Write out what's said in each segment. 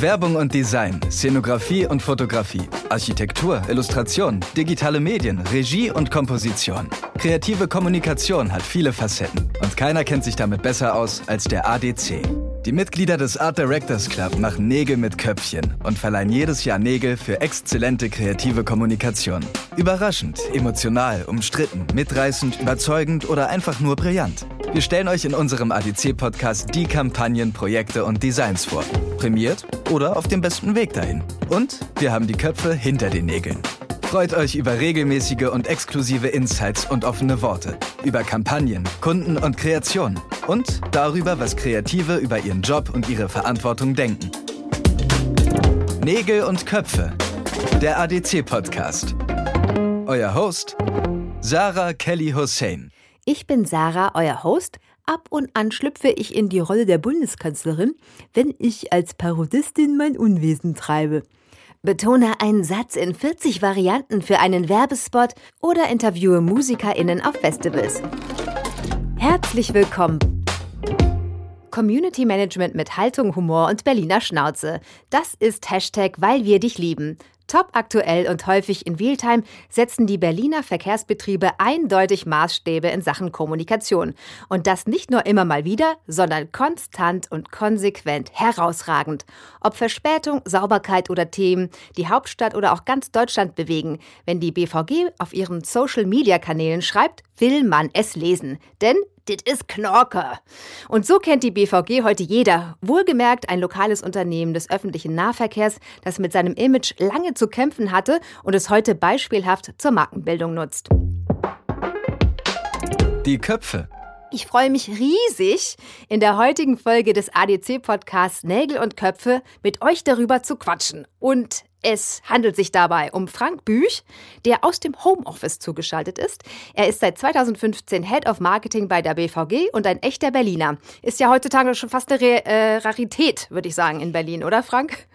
Werbung und Design, Szenografie und Fotografie, Architektur, Illustration, digitale Medien, Regie und Komposition. Kreative Kommunikation hat viele Facetten und keiner kennt sich damit besser aus als der ADC. Die Mitglieder des Art Directors Club machen Nägel mit Köpfchen und verleihen jedes Jahr Nägel für exzellente kreative Kommunikation. Überraschend, emotional, umstritten, mitreißend, überzeugend oder einfach nur brillant. Wir stellen euch in unserem ADC-Podcast die Kampagnen, Projekte und Designs vor. Prämiert oder auf dem besten Weg dahin. Und wir haben die Köpfe hinter den Nägeln. Freut euch über regelmäßige und exklusive Insights und offene Worte, über Kampagnen, Kunden und Kreationen und darüber, was Kreative über ihren Job und ihre Verantwortung denken. Nägel und Köpfe, der ADC-Podcast. Euer Host, Sarah Kelly Hussein. Ich bin Sarah, euer Host. Ab und an schlüpfe ich in die Rolle der Bundeskanzlerin, wenn ich als Parodistin mein Unwesen treibe. Betone einen Satz in 40 Varianten für einen Werbespot oder interviewe MusikerInnen auf Festivals. Herzlich willkommen. Community Management mit Haltung, Humor und Berliner Schnauze. Das ist Hashtag, weil wir dich lieben. Top aktuell und häufig in Realtime setzen die Berliner Verkehrsbetriebe eindeutig Maßstäbe in Sachen Kommunikation. Und das nicht nur immer mal wieder, sondern konstant und konsequent herausragend. Ob Verspätung, Sauberkeit oder Themen, die Hauptstadt oder auch ganz Deutschland bewegen. Wenn die BVG auf ihren Social-Media-Kanälen schreibt, will man es lesen. Denn dit ist Knorke. Und so kennt die BVG heute jeder. Wohlgemerkt ein lokales Unternehmen des öffentlichen Nahverkehrs, das mit seinem Image lange zu kämpfen hatte und es heute beispielhaft zur Markenbildung nutzt. Die Köpfe. Ich freue mich riesig, in der heutigen Folge des ADC-Podcasts Nägel und Köpfe mit euch darüber zu quatschen. Und es handelt sich dabei um Frank Büch, der aus dem Homeoffice zugeschaltet ist. Er ist seit 2015 Head of Marketing bei der BVG und ein echter Berliner. Ist ja heutzutage schon fast eine Re äh, Rarität, würde ich sagen, in Berlin, oder Frank?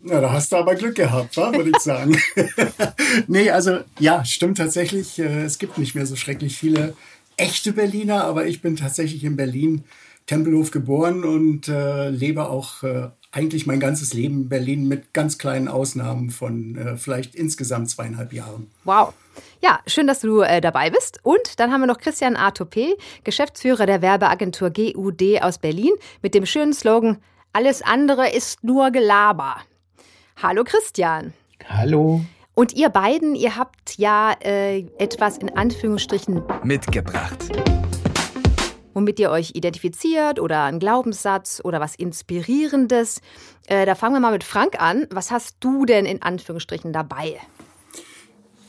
Na, da hast du aber Glück gehabt, würde ich sagen. nee, also ja, stimmt tatsächlich. Äh, es gibt nicht mehr so schrecklich viele echte Berliner, aber ich bin tatsächlich in Berlin Tempelhof geboren und äh, lebe auch äh, eigentlich mein ganzes Leben in Berlin mit ganz kleinen Ausnahmen von äh, vielleicht insgesamt zweieinhalb Jahren. Wow. Ja, schön, dass du äh, dabei bist. Und dann haben wir noch Christian Atopé, Geschäftsführer der Werbeagentur GUD aus Berlin, mit dem schönen Slogan: Alles andere ist nur Gelaber. Hallo Christian. Hallo. Und ihr beiden, ihr habt ja äh, etwas in Anführungsstrichen mitgebracht womit ihr euch identifiziert oder ein Glaubenssatz oder was Inspirierendes. Äh, da fangen wir mal mit Frank an. Was hast du denn in Anführungsstrichen dabei?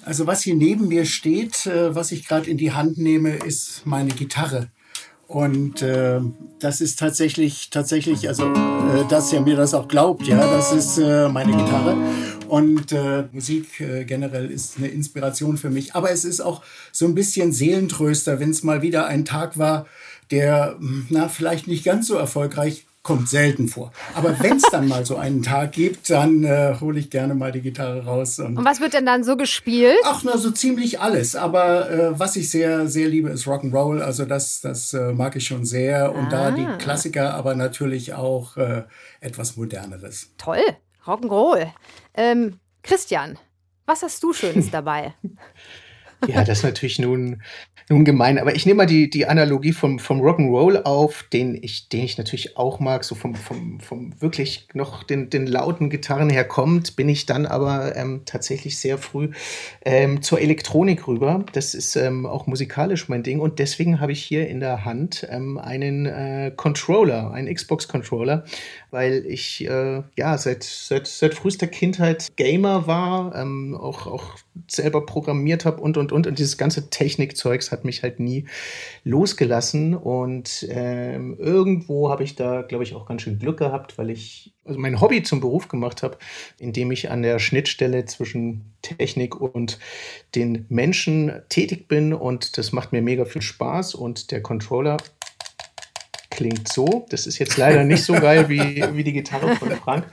Also was hier neben mir steht, äh, was ich gerade in die Hand nehme, ist meine Gitarre. Und äh, das ist tatsächlich, tatsächlich, also äh, dass ihr mir das auch glaubt, ja, das ist äh, meine Gitarre. Und äh, Musik äh, generell ist eine Inspiration für mich. Aber es ist auch so ein bisschen Seelentröster, wenn es mal wieder ein Tag war, der, na, vielleicht nicht ganz so erfolgreich kommt selten vor. Aber wenn es dann mal so einen Tag gibt, dann äh, hole ich gerne mal die Gitarre raus. Und, und, was wird denn dann so gespielt? Ach, na, so ziemlich alles. Aber äh, was ich sehr, sehr liebe, ist Rock'n'Roll. Also das, das äh, mag ich schon sehr. Und ah. da die Klassiker, aber natürlich auch äh, etwas Moderneres. Toll, Rock'n'Roll. Ähm, Christian, was hast du Schönes dabei? ja, das ist natürlich nun nun gemein, aber ich nehme mal die, die Analogie vom, vom Rock'n'Roll auf, den ich, den ich natürlich auch mag, so vom, vom, vom wirklich noch den, den lauten Gitarren her kommt, bin ich dann aber ähm, tatsächlich sehr früh ähm, zur Elektronik rüber. Das ist ähm, auch musikalisch mein Ding. Und deswegen habe ich hier in der Hand ähm, einen äh, Controller, einen Xbox-Controller, weil ich äh, ja seit, seit, seit frühester Kindheit Gamer war, ähm, auch, auch selber programmiert habe und und und und dieses ganze Technikzeugs hat mich halt nie losgelassen. Und ähm, irgendwo habe ich da, glaube ich, auch ganz schön Glück gehabt, weil ich also mein Hobby zum Beruf gemacht habe, indem ich an der Schnittstelle zwischen Technik und den Menschen tätig bin. Und das macht mir mega viel Spaß. Und der Controller klingt so. Das ist jetzt leider nicht so geil wie, wie die Gitarre von Frank,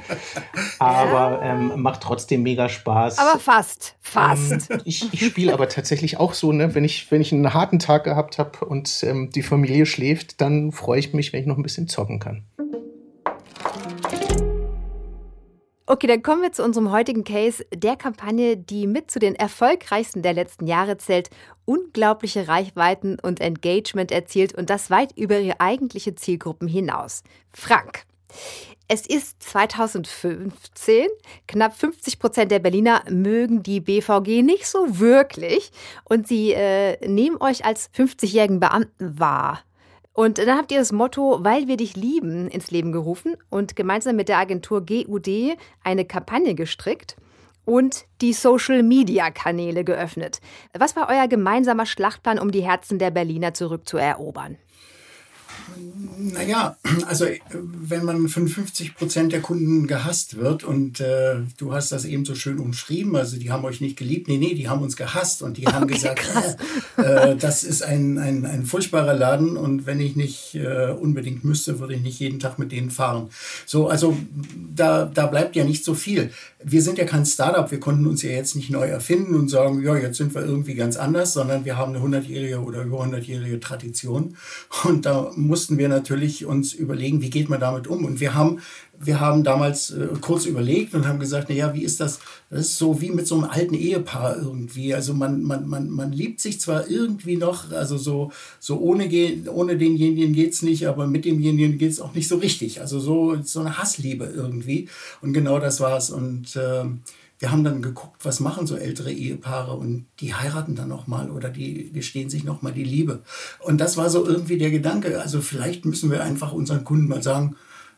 aber ähm, macht trotzdem mega Spaß. Aber fast, fast. Ähm, ich, ich spiele aber tatsächlich auch so, ne, wenn ich, wenn ich einen harten Tag gehabt habe und ähm, die Familie schläft, dann freue ich mich, wenn ich noch ein bisschen zocken kann. Okay, dann kommen wir zu unserem heutigen Case, der Kampagne, die mit zu den erfolgreichsten der letzten Jahre zählt, unglaubliche Reichweiten und Engagement erzielt und das weit über ihre eigentliche Zielgruppen hinaus. Frank. Es ist 2015. Knapp 50 Prozent der Berliner mögen die BVG nicht so wirklich und sie äh, nehmen euch als 50-jährigen Beamten wahr. Und dann habt ihr das Motto Weil wir dich lieben ins Leben gerufen und gemeinsam mit der Agentur GUD eine Kampagne gestrickt und die Social-Media-Kanäle geöffnet. Was war euer gemeinsamer Schlachtplan, um die Herzen der Berliner zurückzuerobern? Naja, also wenn man von 50 Prozent der Kunden gehasst wird und äh, du hast das eben so schön umschrieben, also die haben euch nicht geliebt, nee, nee, die haben uns gehasst und die haben okay, gesagt, äh, äh, das ist ein, ein, ein furchtbarer Laden und wenn ich nicht äh, unbedingt müsste, würde ich nicht jeden Tag mit denen fahren. So, also da, da bleibt ja nicht so viel. Wir sind ja kein Startup, wir konnten uns ja jetzt nicht neu erfinden und sagen, ja, jetzt sind wir irgendwie ganz anders, sondern wir haben eine 100-jährige oder über 100-jährige Tradition und da mussten wir natürlich uns überlegen, wie geht man damit um. Und wir haben, wir haben damals äh, kurz überlegt und haben gesagt, naja, wie ist das? Das ist so wie mit so einem alten Ehepaar irgendwie. Also man, man, man, man liebt sich zwar irgendwie noch, also so, so ohne, ohne denjenigen geht es nicht, aber mit demjenigen geht es auch nicht so richtig. Also so, so eine Hassliebe irgendwie. Und genau das war es. Und äh, wir haben dann geguckt, was machen so ältere Ehepaare und die heiraten dann nochmal oder die gestehen sich nochmal die Liebe. Und das war so irgendwie der Gedanke. Also vielleicht müssen wir einfach unseren Kunden mal sagen,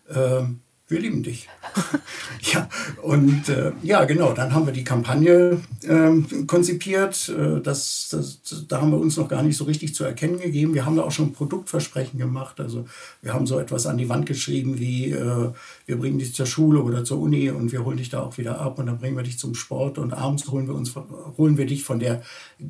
äh, wir lieben dich. ja, und äh, ja, genau, dann haben wir die Kampagne äh, konzipiert. Äh, das, das, da haben wir uns noch gar nicht so richtig zu erkennen gegeben. Wir haben da auch schon Produktversprechen gemacht. Also wir haben so etwas an die Wand geschrieben wie, äh, wir bringen dich zur Schule oder zur Uni und wir holen dich da auch wieder ab und dann bringen wir dich zum Sport und abends holen wir, uns, holen wir dich von der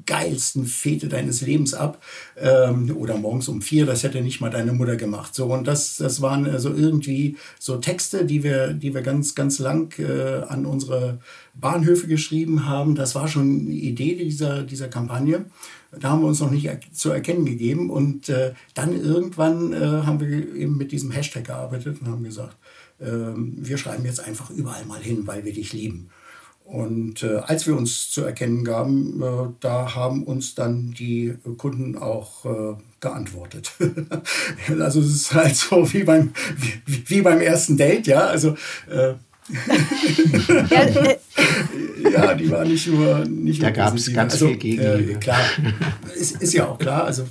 geilsten Fete deines Lebens ab. Ähm, oder morgens um vier, das hätte nicht mal deine Mutter gemacht. So, und das, das waren also irgendwie so Texte, Texte, die wir, die wir ganz, ganz lang äh, an unsere Bahnhöfe geschrieben haben. Das war schon die Idee dieser, dieser Kampagne. Da haben wir uns noch nicht er zu erkennen gegeben. Und äh, dann irgendwann äh, haben wir eben mit diesem Hashtag gearbeitet und haben gesagt, ähm, wir schreiben jetzt einfach überall mal hin, weil wir dich lieben. Und äh, als wir uns zu erkennen gaben, äh, da haben uns dann die Kunden auch äh, geantwortet. also es ist halt so wie beim, wie, wie beim ersten Date, ja. Also äh, ja, die war nicht nur nicht Da gab es ganz also, viel Gegenliebe. Äh, klar, ist, ist ja auch klar. Also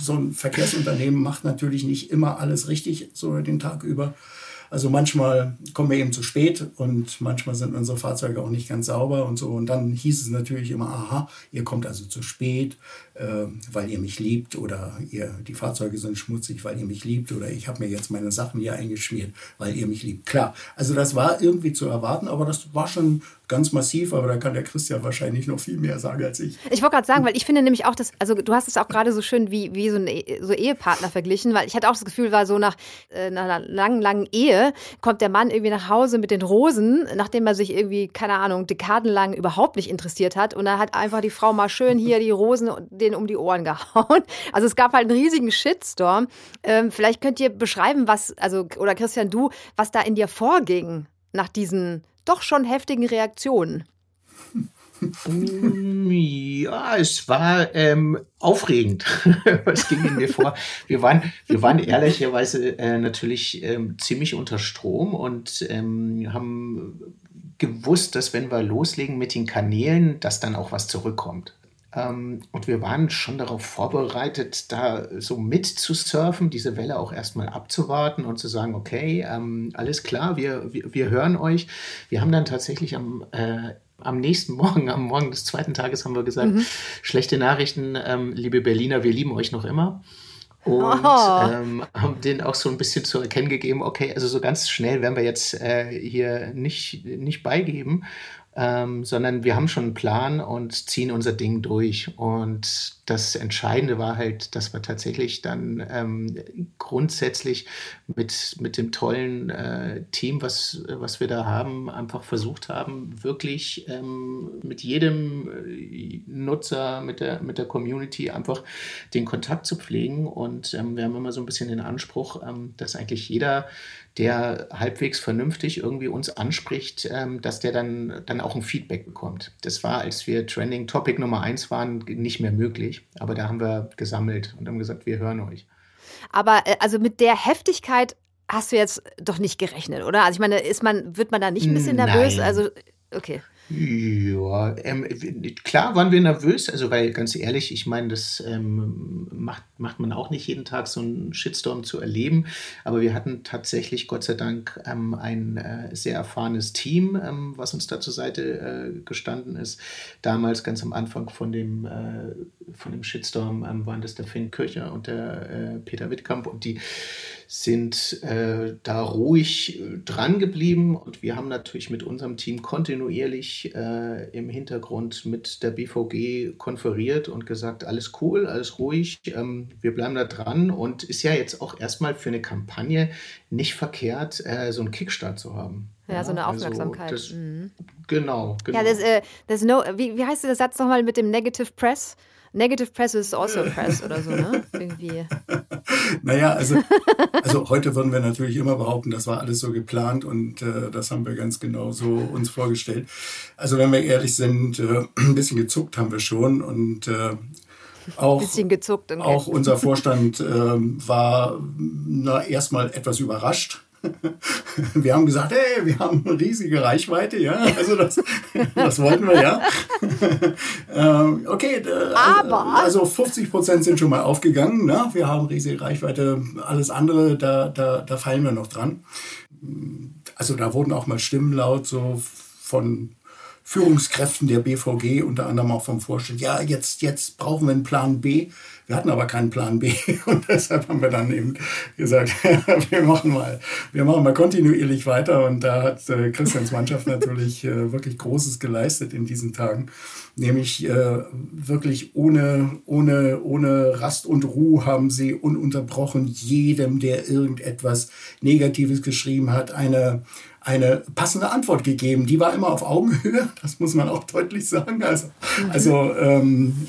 so ein Verkehrsunternehmen macht natürlich nicht immer alles richtig so den Tag über. Also manchmal kommen wir eben zu spät und manchmal sind unsere Fahrzeuge auch nicht ganz sauber und so. Und dann hieß es natürlich immer, aha, ihr kommt also zu spät, weil ihr mich liebt oder ihr, die Fahrzeuge sind schmutzig, weil ihr mich liebt oder ich habe mir jetzt meine Sachen hier eingeschmiert, weil ihr mich liebt. Klar, also das war irgendwie zu erwarten, aber das war schon ganz massiv, aber da kann der Christian wahrscheinlich noch viel mehr sagen als ich. Ich wollte gerade sagen, weil ich finde nämlich auch, dass, also du hast es auch gerade so schön wie, wie so ein so Ehepartner verglichen, weil ich hatte auch das Gefühl, war so nach, äh, nach einer langen, langen Ehe kommt der Mann irgendwie nach Hause mit den Rosen, nachdem er sich irgendwie, keine Ahnung, dekadenlang überhaupt nicht interessiert hat und dann hat einfach die Frau mal schön hier die Rosen denen um die Ohren gehauen. Also es gab halt einen riesigen Shitstorm. Ähm, vielleicht könnt ihr beschreiben, was, also, oder Christian, du, was da in dir vorging nach diesen doch schon heftigen Reaktionen. Ja, es war ähm, aufregend. Was ging in mir vor? Wir waren, wir waren ehrlicherweise äh, natürlich ähm, ziemlich unter Strom und ähm, haben gewusst, dass wenn wir loslegen mit den Kanälen, dass dann auch was zurückkommt. Ähm, und wir waren schon darauf vorbereitet, da so mit zu surfen, diese Welle auch erstmal abzuwarten und zu sagen, okay, ähm, alles klar, wir, wir, wir, hören euch. Wir haben dann tatsächlich am, äh, am nächsten Morgen, am Morgen des zweiten Tages haben wir gesagt, mhm. schlechte Nachrichten, ähm, liebe Berliner, wir lieben euch noch immer. Und oh. ähm, haben denen auch so ein bisschen zu erkennen gegeben, okay, also so ganz schnell werden wir jetzt äh, hier nicht, nicht beigeben ähm, sondern wir haben schon einen Plan und ziehen unser Ding durch. Und das Entscheidende war halt, dass wir tatsächlich dann ähm, grundsätzlich mit, mit dem tollen äh, Team, was, was wir da haben, einfach versucht haben, wirklich ähm, mit jedem äh, Nutzer, mit der, mit der Community einfach den Kontakt zu pflegen. Und ähm, wir haben immer so ein bisschen den Anspruch, ähm, dass eigentlich jeder der halbwegs vernünftig irgendwie uns anspricht, ähm, dass der dann, dann auch ein Feedback bekommt. Das war, als wir Trending Topic Nummer eins waren, nicht mehr möglich. Aber da haben wir gesammelt und haben gesagt, wir hören euch. Aber äh, also mit der Heftigkeit hast du jetzt doch nicht gerechnet, oder? Also ich meine, ist man, wird man da nicht ein bisschen nervös? Nein. Also, okay. Ja, ähm, klar waren wir nervös, also weil ganz ehrlich, ich meine, das ähm, macht, macht man auch nicht jeden Tag so einen Shitstorm zu erleben, aber wir hatten tatsächlich Gott sei Dank ähm, ein äh, sehr erfahrenes Team, ähm, was uns da zur Seite äh, gestanden ist. Damals ganz am Anfang von dem, äh, von dem Shitstorm ähm, waren das der Finn Kircher und der äh, Peter Wittkamp. Und die sind äh, da ruhig äh, dran geblieben und wir haben natürlich mit unserem Team kontinuierlich äh, im Hintergrund mit der BVG konferiert und gesagt, alles cool, alles ruhig, ähm, wir bleiben da dran und ist ja jetzt auch erstmal für eine Kampagne nicht verkehrt, äh, so einen Kickstart zu haben. Ja, ja so eine also Aufmerksamkeit. Also das, mhm. Genau, genau. Ja, das, äh, das no, wie, wie heißt der Satz nochmal mit dem Negative Press? Negative Press is also Press oder so, ne? Irgendwie. naja, also, also heute würden wir natürlich immer behaupten, das war alles so geplant und äh, das haben wir ganz genau so uns vorgestellt. Also wenn wir ehrlich sind, äh, ein bisschen gezuckt haben wir schon und äh, auch. Auch unser Vorstand äh, war na, erstmal etwas überrascht wir haben gesagt, hey, wir haben eine riesige Reichweite, ja, also das, das wollten wir, ja. Ähm, okay, Aber. also 50 Prozent sind schon mal aufgegangen, ne? wir haben riesige Reichweite, alles andere, da, da, da fallen wir noch dran. Also da wurden auch mal Stimmen laut, so von Führungskräften der BVG, unter anderem auch vom Vorstand, ja, jetzt, jetzt brauchen wir einen Plan B. Wir hatten aber keinen Plan B. Und deshalb haben wir dann eben gesagt, wir machen mal, wir machen mal kontinuierlich weiter. Und da hat äh, Christians Mannschaft natürlich äh, wirklich Großes geleistet in diesen Tagen, nämlich äh, wirklich ohne, ohne, ohne Rast und Ruhe haben sie ununterbrochen jedem, der irgendetwas Negatives geschrieben hat, eine eine passende Antwort gegeben. Die war immer auf Augenhöhe, das muss man auch deutlich sagen. Also, also ähm,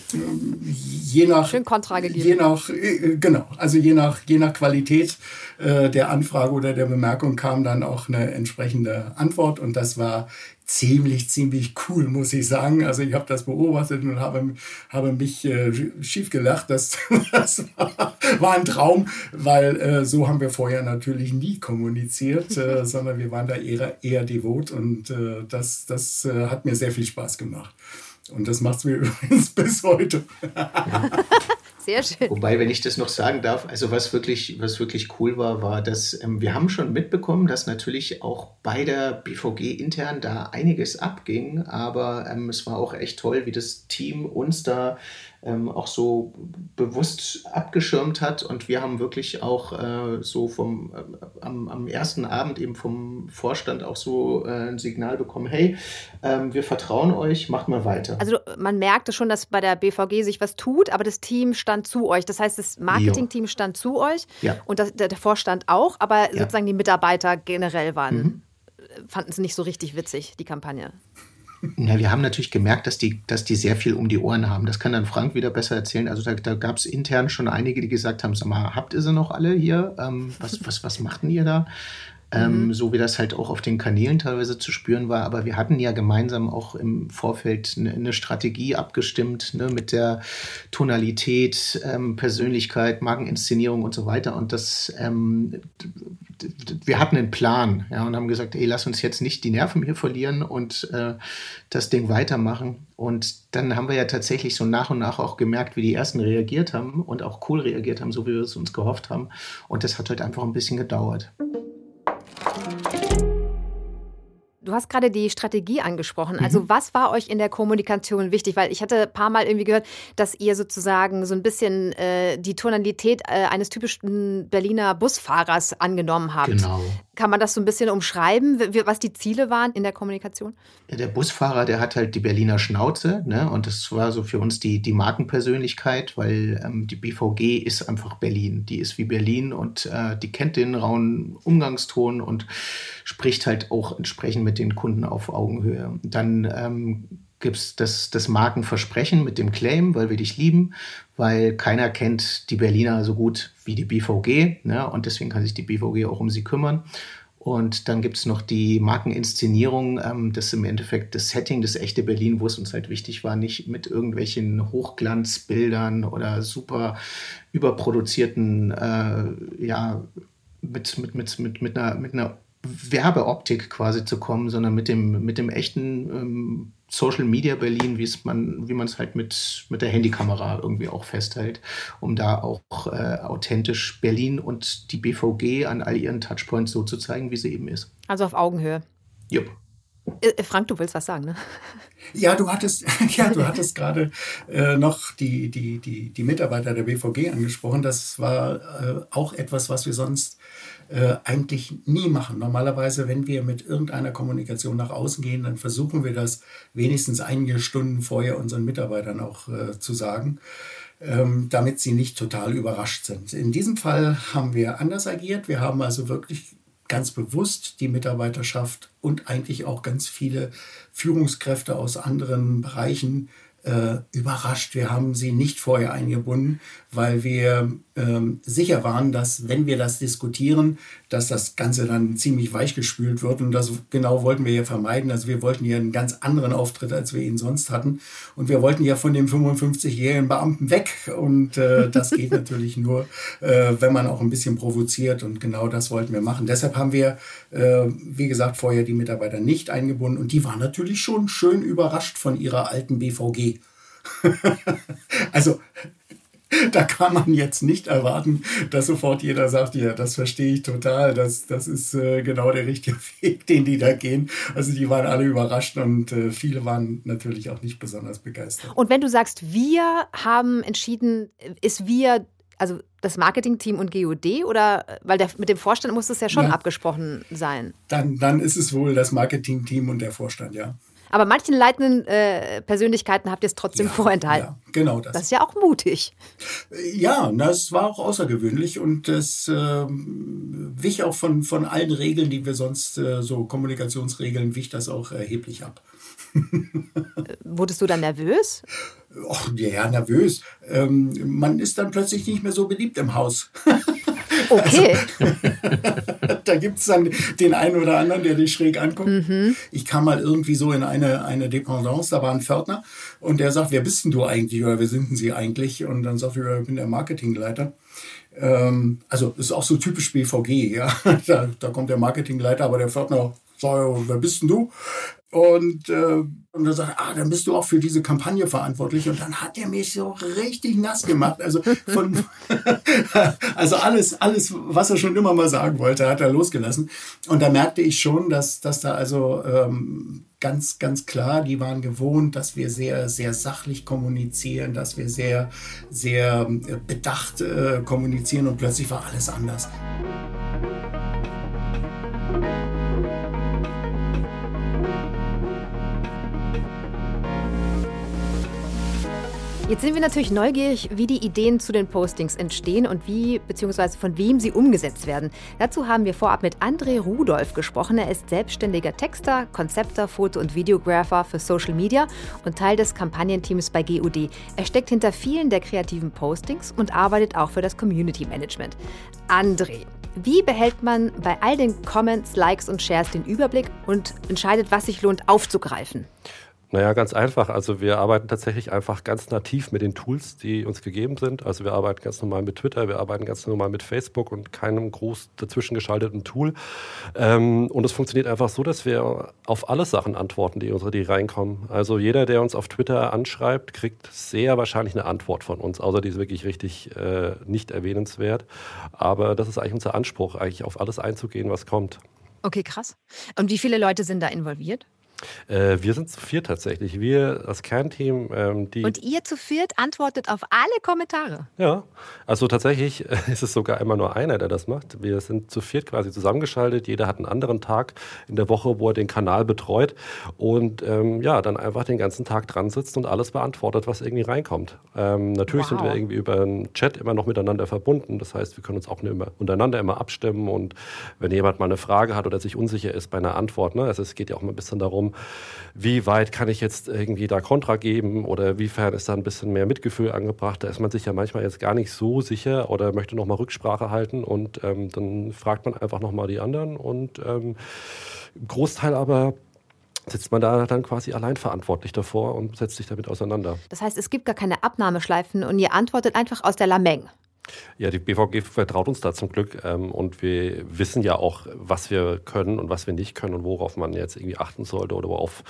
je nach Schön Kontra gegeben. Je nach, äh, genau, also je nach, je nach Qualität äh, der Anfrage oder der Bemerkung kam dann auch eine entsprechende Antwort und das war ziemlich, ziemlich cool, muss ich sagen. Also ich habe das beobachtet und habe, habe mich äh, schief gelacht. Das, das war, war, ein Traum, weil äh, so haben wir vorher natürlich nie kommuniziert, äh, sondern wir waren da eher, eher devot und äh, das, das äh, hat mir sehr viel Spaß gemacht. Und das macht es mir übrigens bis heute. Sehr schön. Wobei, wenn ich das noch sagen darf, also was wirklich, was wirklich cool war, war, dass ähm, wir haben schon mitbekommen, dass natürlich auch bei der BVG intern da einiges abging, aber ähm, es war auch echt toll, wie das Team uns da ähm, auch so bewusst abgeschirmt hat. Und wir haben wirklich auch äh, so vom äh, am, am, ersten Abend eben vom Vorstand auch so äh, ein Signal bekommen, hey, ähm, wir vertrauen euch, macht mal weiter. Also man merkte schon, dass bei der BVG sich was tut, aber das Team stand zu euch. Das heißt, das Marketing-Team stand zu euch ja. und das, der, der, Vorstand auch, aber ja. sozusagen die Mitarbeiter generell waren, mhm. fanden es nicht so richtig witzig, die Kampagne. Ja, wir haben natürlich gemerkt, dass die, dass die sehr viel um die Ohren haben. Das kann dann Frank wieder besser erzählen. Also da, da gab es intern schon einige, die gesagt haben, sag mal, habt ihr sie noch alle hier? Ähm, was, was, was macht denn ihr da? Ähm, mhm. so wie das halt auch auf den Kanälen teilweise zu spüren war. Aber wir hatten ja gemeinsam auch im Vorfeld eine, eine Strategie abgestimmt ne, mit der Tonalität, ähm, Persönlichkeit, Markeninszenierung und so weiter. Und das, ähm, wir hatten einen Plan ja, und haben gesagt, ey, lass uns jetzt nicht die Nerven hier verlieren und äh, das Ding weitermachen. Und dann haben wir ja tatsächlich so nach und nach auch gemerkt, wie die ersten reagiert haben und auch cool reagiert haben, so wie wir es uns gehofft haben. Und das hat halt einfach ein bisschen gedauert. Du hast gerade die Strategie angesprochen. Also mhm. was war euch in der Kommunikation wichtig? Weil ich hatte ein paar Mal irgendwie gehört, dass ihr sozusagen so ein bisschen äh, die Tonalität äh, eines typischen Berliner Busfahrers angenommen habt. Genau. Kann man das so ein bisschen umschreiben, was die Ziele waren in der Kommunikation? Der Busfahrer, der hat halt die Berliner Schnauze, ne? Und das war so für uns die, die Markenpersönlichkeit, weil ähm, die BVG ist einfach Berlin. Die ist wie Berlin und äh, die kennt den rauen Umgangston und spricht halt auch entsprechend mit den Kunden auf Augenhöhe. Dann ähm, gibt es das, das Markenversprechen mit dem Claim, weil wir dich lieben, weil keiner kennt die Berliner so gut wie die BVG ne? und deswegen kann sich die BVG auch um sie kümmern. Und dann gibt es noch die Markeninszenierung, ähm, das im Endeffekt das Setting, das echte Berlin, wo es uns halt wichtig war, nicht mit irgendwelchen Hochglanzbildern oder super überproduzierten, äh, ja, mit, mit, mit, mit, mit, einer, mit einer Werbeoptik quasi zu kommen, sondern mit dem, mit dem echten ähm, Social Media Berlin, wie man, wie man es halt mit, mit der Handykamera irgendwie auch festhält, um da auch äh, authentisch Berlin und die BVG an all ihren Touchpoints so zu zeigen, wie sie eben ist. Also auf Augenhöhe. Jupp. Äh, Frank, du willst was sagen, ne? Ja, du hattest, ja, du hattest gerade äh, noch die, die, die, die Mitarbeiter der BVG angesprochen. Das war äh, auch etwas, was wir sonst äh, eigentlich nie machen. Normalerweise, wenn wir mit irgendeiner Kommunikation nach außen gehen, dann versuchen wir das wenigstens einige Stunden vorher unseren Mitarbeitern auch äh, zu sagen, ähm, damit sie nicht total überrascht sind. In diesem Fall haben wir anders agiert. Wir haben also wirklich ganz bewusst die Mitarbeiterschaft und eigentlich auch ganz viele Führungskräfte aus anderen Bereichen äh, überrascht. Wir haben sie nicht vorher eingebunden, weil wir ähm, sicher waren, dass wenn wir das diskutieren, dass das Ganze dann ziemlich weichgespült wird. Und das genau wollten wir ja vermeiden. Also wir wollten hier einen ganz anderen Auftritt, als wir ihn sonst hatten. Und wir wollten ja von dem 55-jährigen Beamten weg. Und äh, das geht natürlich nur, äh, wenn man auch ein bisschen provoziert. Und genau das wollten wir machen. Deshalb haben wir, äh, wie gesagt, vorher die Mitarbeiter nicht eingebunden. Und die waren natürlich schon schön überrascht von ihrer alten BVG. also da kann man jetzt nicht erwarten, dass sofort jeder sagt, ja, das verstehe ich total, das, das ist äh, genau der richtige Weg, den die da gehen. Also die waren alle überrascht und äh, viele waren natürlich auch nicht besonders begeistert. Und wenn du sagst, wir haben entschieden, ist wir also das Marketingteam und GOD oder weil der, mit dem Vorstand muss das ja schon ja, abgesprochen sein? Dann, dann ist es wohl das Marketingteam und der Vorstand, ja. Aber manchen leitenden äh, Persönlichkeiten habt ihr es trotzdem ja, vorenthalten. Ja, genau das. Das ist ja auch mutig. Ja, das war auch außergewöhnlich und das äh, wich auch von, von allen Regeln, die wir sonst, äh, so Kommunikationsregeln, wich das auch erheblich ab. Wurdest du dann nervös? Och, ja, nervös. Ähm, man ist dann plötzlich nicht mehr so beliebt im Haus. Okay. Also, da gibt es dann den einen oder anderen, der dich schräg anguckt. Mhm. Ich kam mal irgendwie so in eine, eine Dependance, da war ein Pförtner und der sagt, wer bist denn du eigentlich oder wer sind denn Sie eigentlich? Und dann sagt er, ich bin der Marketingleiter. Ähm, also ist auch so typisch BVG, ja. Da, da kommt der Marketingleiter, aber der Pförtner sagt, wer bist denn du? Und, äh, und er sagt, ah, dann bist du auch für diese Kampagne verantwortlich. Und dann hat er mich so richtig nass gemacht. Also, von, also alles, alles, was er schon immer mal sagen wollte, hat er losgelassen. Und da merkte ich schon, dass, dass da also ähm, ganz, ganz klar, die waren gewohnt, dass wir sehr, sehr sachlich kommunizieren, dass wir sehr, sehr äh, bedacht äh, kommunizieren und plötzlich war alles anders. Jetzt sind wir natürlich neugierig, wie die Ideen zu den Postings entstehen und wie bzw. von wem sie umgesetzt werden. Dazu haben wir vorab mit André Rudolph gesprochen. Er ist selbstständiger Texter, Konzepter, Foto- und Videographer für Social Media und Teil des Kampagnenteams bei GUD. Er steckt hinter vielen der kreativen Postings und arbeitet auch für das Community Management. André, wie behält man bei all den Comments, Likes und Shares den Überblick und entscheidet, was sich lohnt aufzugreifen? Naja, ganz einfach. Also wir arbeiten tatsächlich einfach ganz nativ mit den Tools, die uns gegeben sind. Also wir arbeiten ganz normal mit Twitter, wir arbeiten ganz normal mit Facebook und keinem groß dazwischen geschalteten Tool. Ähm, und es funktioniert einfach so, dass wir auf alle Sachen antworten, die unsere die reinkommen. Also jeder, der uns auf Twitter anschreibt, kriegt sehr wahrscheinlich eine Antwort von uns, außer die ist wirklich richtig äh, nicht erwähnenswert. Aber das ist eigentlich unser Anspruch, eigentlich auf alles einzugehen, was kommt. Okay, krass. Und wie viele Leute sind da involviert? Äh, wir sind zu viert tatsächlich. Wir, das Kernteam, ähm, die. Und ihr zu viert antwortet auf alle Kommentare. Ja, also tatsächlich ist es sogar immer nur einer, der das macht. Wir sind zu viert quasi zusammengeschaltet. Jeder hat einen anderen Tag in der Woche, wo er den Kanal betreut und ähm, ja, dann einfach den ganzen Tag dran sitzt und alles beantwortet, was irgendwie reinkommt. Ähm, natürlich wow. sind wir irgendwie über einen Chat immer noch miteinander verbunden. Das heißt, wir können uns auch immer, untereinander immer abstimmen und wenn jemand mal eine Frage hat oder sich unsicher ist bei einer Antwort, ne, also es geht ja auch mal ein bisschen darum, wie weit kann ich jetzt irgendwie da Kontra geben oder wiefern ist da ein bisschen mehr Mitgefühl angebracht. Da ist man sich ja manchmal jetzt gar nicht so sicher oder möchte nochmal Rücksprache halten und ähm, dann fragt man einfach nochmal die anderen und ähm, Großteil aber sitzt man da dann quasi allein verantwortlich davor und setzt sich damit auseinander. Das heißt, es gibt gar keine Abnahmeschleifen und ihr antwortet einfach aus der Lameng. Ja, die BVG vertraut uns da zum Glück ähm, und wir wissen ja auch, was wir können und was wir nicht können und worauf man jetzt irgendwie achten sollte oder worauf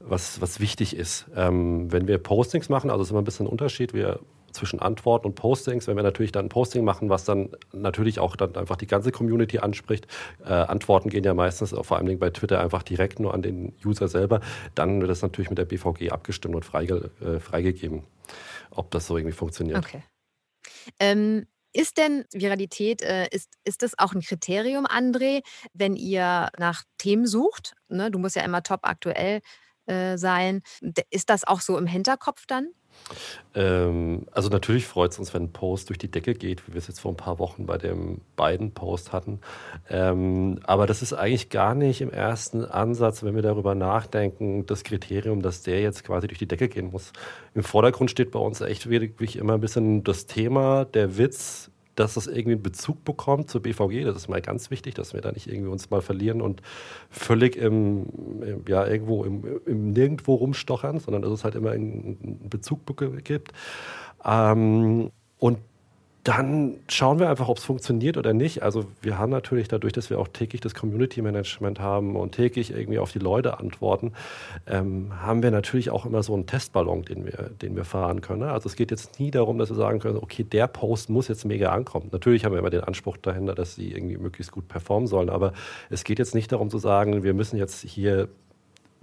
was, was wichtig ist. Ähm, wenn wir Postings machen, also ist immer ein bisschen ein Unterschied, wir zwischen Antworten und Postings, wenn wir natürlich dann ein Posting machen, was dann natürlich auch dann einfach die ganze Community anspricht, äh, Antworten gehen ja meistens vor allem bei Twitter einfach direkt nur an den User selber, dann wird das natürlich mit der BVG abgestimmt und freige, äh, freigegeben, ob das so irgendwie funktioniert. Okay. Ähm, ist denn Viralität, äh, ist, ist das auch ein Kriterium, André, wenn ihr nach Themen sucht? Ne, du musst ja immer top aktuell äh, sein. Ist das auch so im Hinterkopf dann? Ähm, also natürlich freut es uns, wenn ein Post durch die Decke geht, wie wir es jetzt vor ein paar Wochen bei dem beiden Post hatten. Ähm, aber das ist eigentlich gar nicht im ersten Ansatz, wenn wir darüber nachdenken, das Kriterium, dass der jetzt quasi durch die Decke gehen muss. Im Vordergrund steht bei uns echt wirklich immer ein bisschen das Thema, der Witz, dass das irgendwie einen Bezug bekommt zur BVG. Das ist mal ganz wichtig, dass wir da nicht irgendwie uns mal verlieren und völlig im, ja, irgendwo im, im Nirgendwo rumstochern, sondern dass es halt immer einen Bezug gibt. Ähm, und dann schauen wir einfach, ob es funktioniert oder nicht. Also wir haben natürlich dadurch, dass wir auch täglich das Community Management haben und täglich irgendwie auf die Leute antworten, ähm, haben wir natürlich auch immer so einen Testballon, den wir, den wir fahren können. Also es geht jetzt nie darum, dass wir sagen können, okay, der Post muss jetzt mega ankommen. Natürlich haben wir immer den Anspruch dahinter, dass sie irgendwie möglichst gut performen sollen, aber es geht jetzt nicht darum zu sagen, wir müssen jetzt hier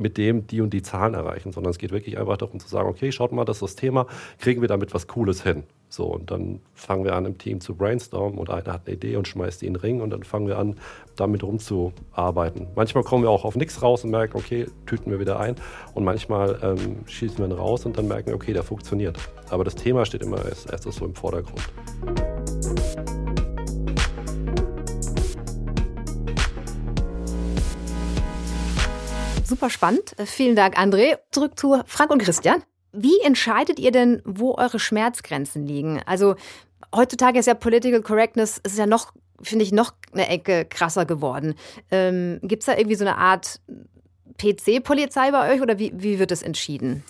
mit dem die und die Zahlen erreichen, sondern es geht wirklich einfach darum zu sagen, okay, schaut mal, das ist das Thema, kriegen wir damit was Cooles hin. So, und dann fangen wir an, im Team zu brainstormen oder einer hat eine Idee und schmeißt die in den Ring und dann fangen wir an, damit rumzuarbeiten. Manchmal kommen wir auch auf nichts raus und merken, okay, tüten wir wieder ein. Und manchmal ähm, schießen wir ihn raus und dann merken wir, okay, der funktioniert. Aber das Thema steht immer erst, erst so im Vordergrund. Super spannend. Vielen Dank, André. Zurück zu Frank und Christian. Wie entscheidet ihr denn, wo eure Schmerzgrenzen liegen? Also heutzutage ist ja Political Correctness, ist ja noch, finde ich, noch eine Ecke krasser geworden. Ähm, Gibt es da irgendwie so eine Art PC-Polizei bei euch oder wie, wie wird das entschieden?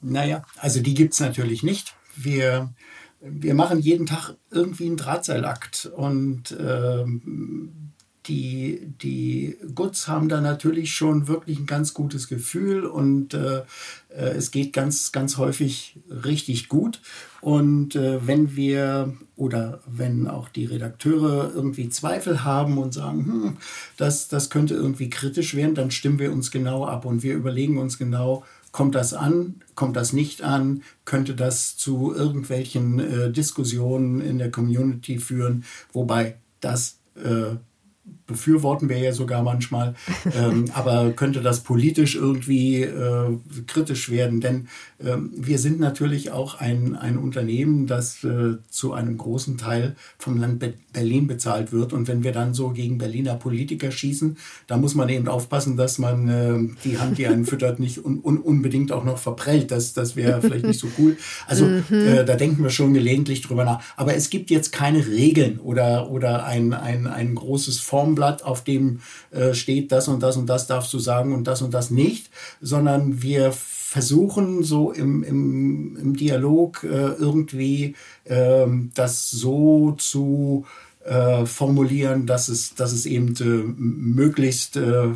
Naja, also die gibt es natürlich nicht. Wir, wir machen jeden Tag irgendwie einen Drahtseilakt und ähm, die, die Goods haben da natürlich schon wirklich ein ganz gutes Gefühl und äh, äh, es geht ganz, ganz häufig richtig gut. Und äh, wenn wir oder wenn auch die Redakteure irgendwie Zweifel haben und sagen, hm, das, das könnte irgendwie kritisch werden, dann stimmen wir uns genau ab und wir überlegen uns genau, kommt das an, kommt das nicht an, könnte das zu irgendwelchen äh, Diskussionen in der Community führen, wobei das äh, befürworten wir ja sogar manchmal, ähm, aber könnte das politisch irgendwie äh, kritisch werden? Denn ähm, wir sind natürlich auch ein, ein Unternehmen, das äh, zu einem großen Teil vom Land Be Berlin bezahlt wird. Und wenn wir dann so gegen Berliner Politiker schießen, da muss man eben aufpassen, dass man äh, die Hand, die einen füttert, nicht un un unbedingt auch noch verprellt. Das, das wäre vielleicht nicht so cool. Also mhm. Äh, da denken wir schon gelegentlich drüber nach. Aber es gibt jetzt keine Regeln oder, oder ein, ein, ein großes Formblatt, auf dem äh, steht, das und das und das darfst du sagen und das und das nicht, sondern wir versuchen so im, im, im Dialog äh, irgendwie äh, das so zu äh, formulieren, dass es, dass es eben äh, möglichst äh,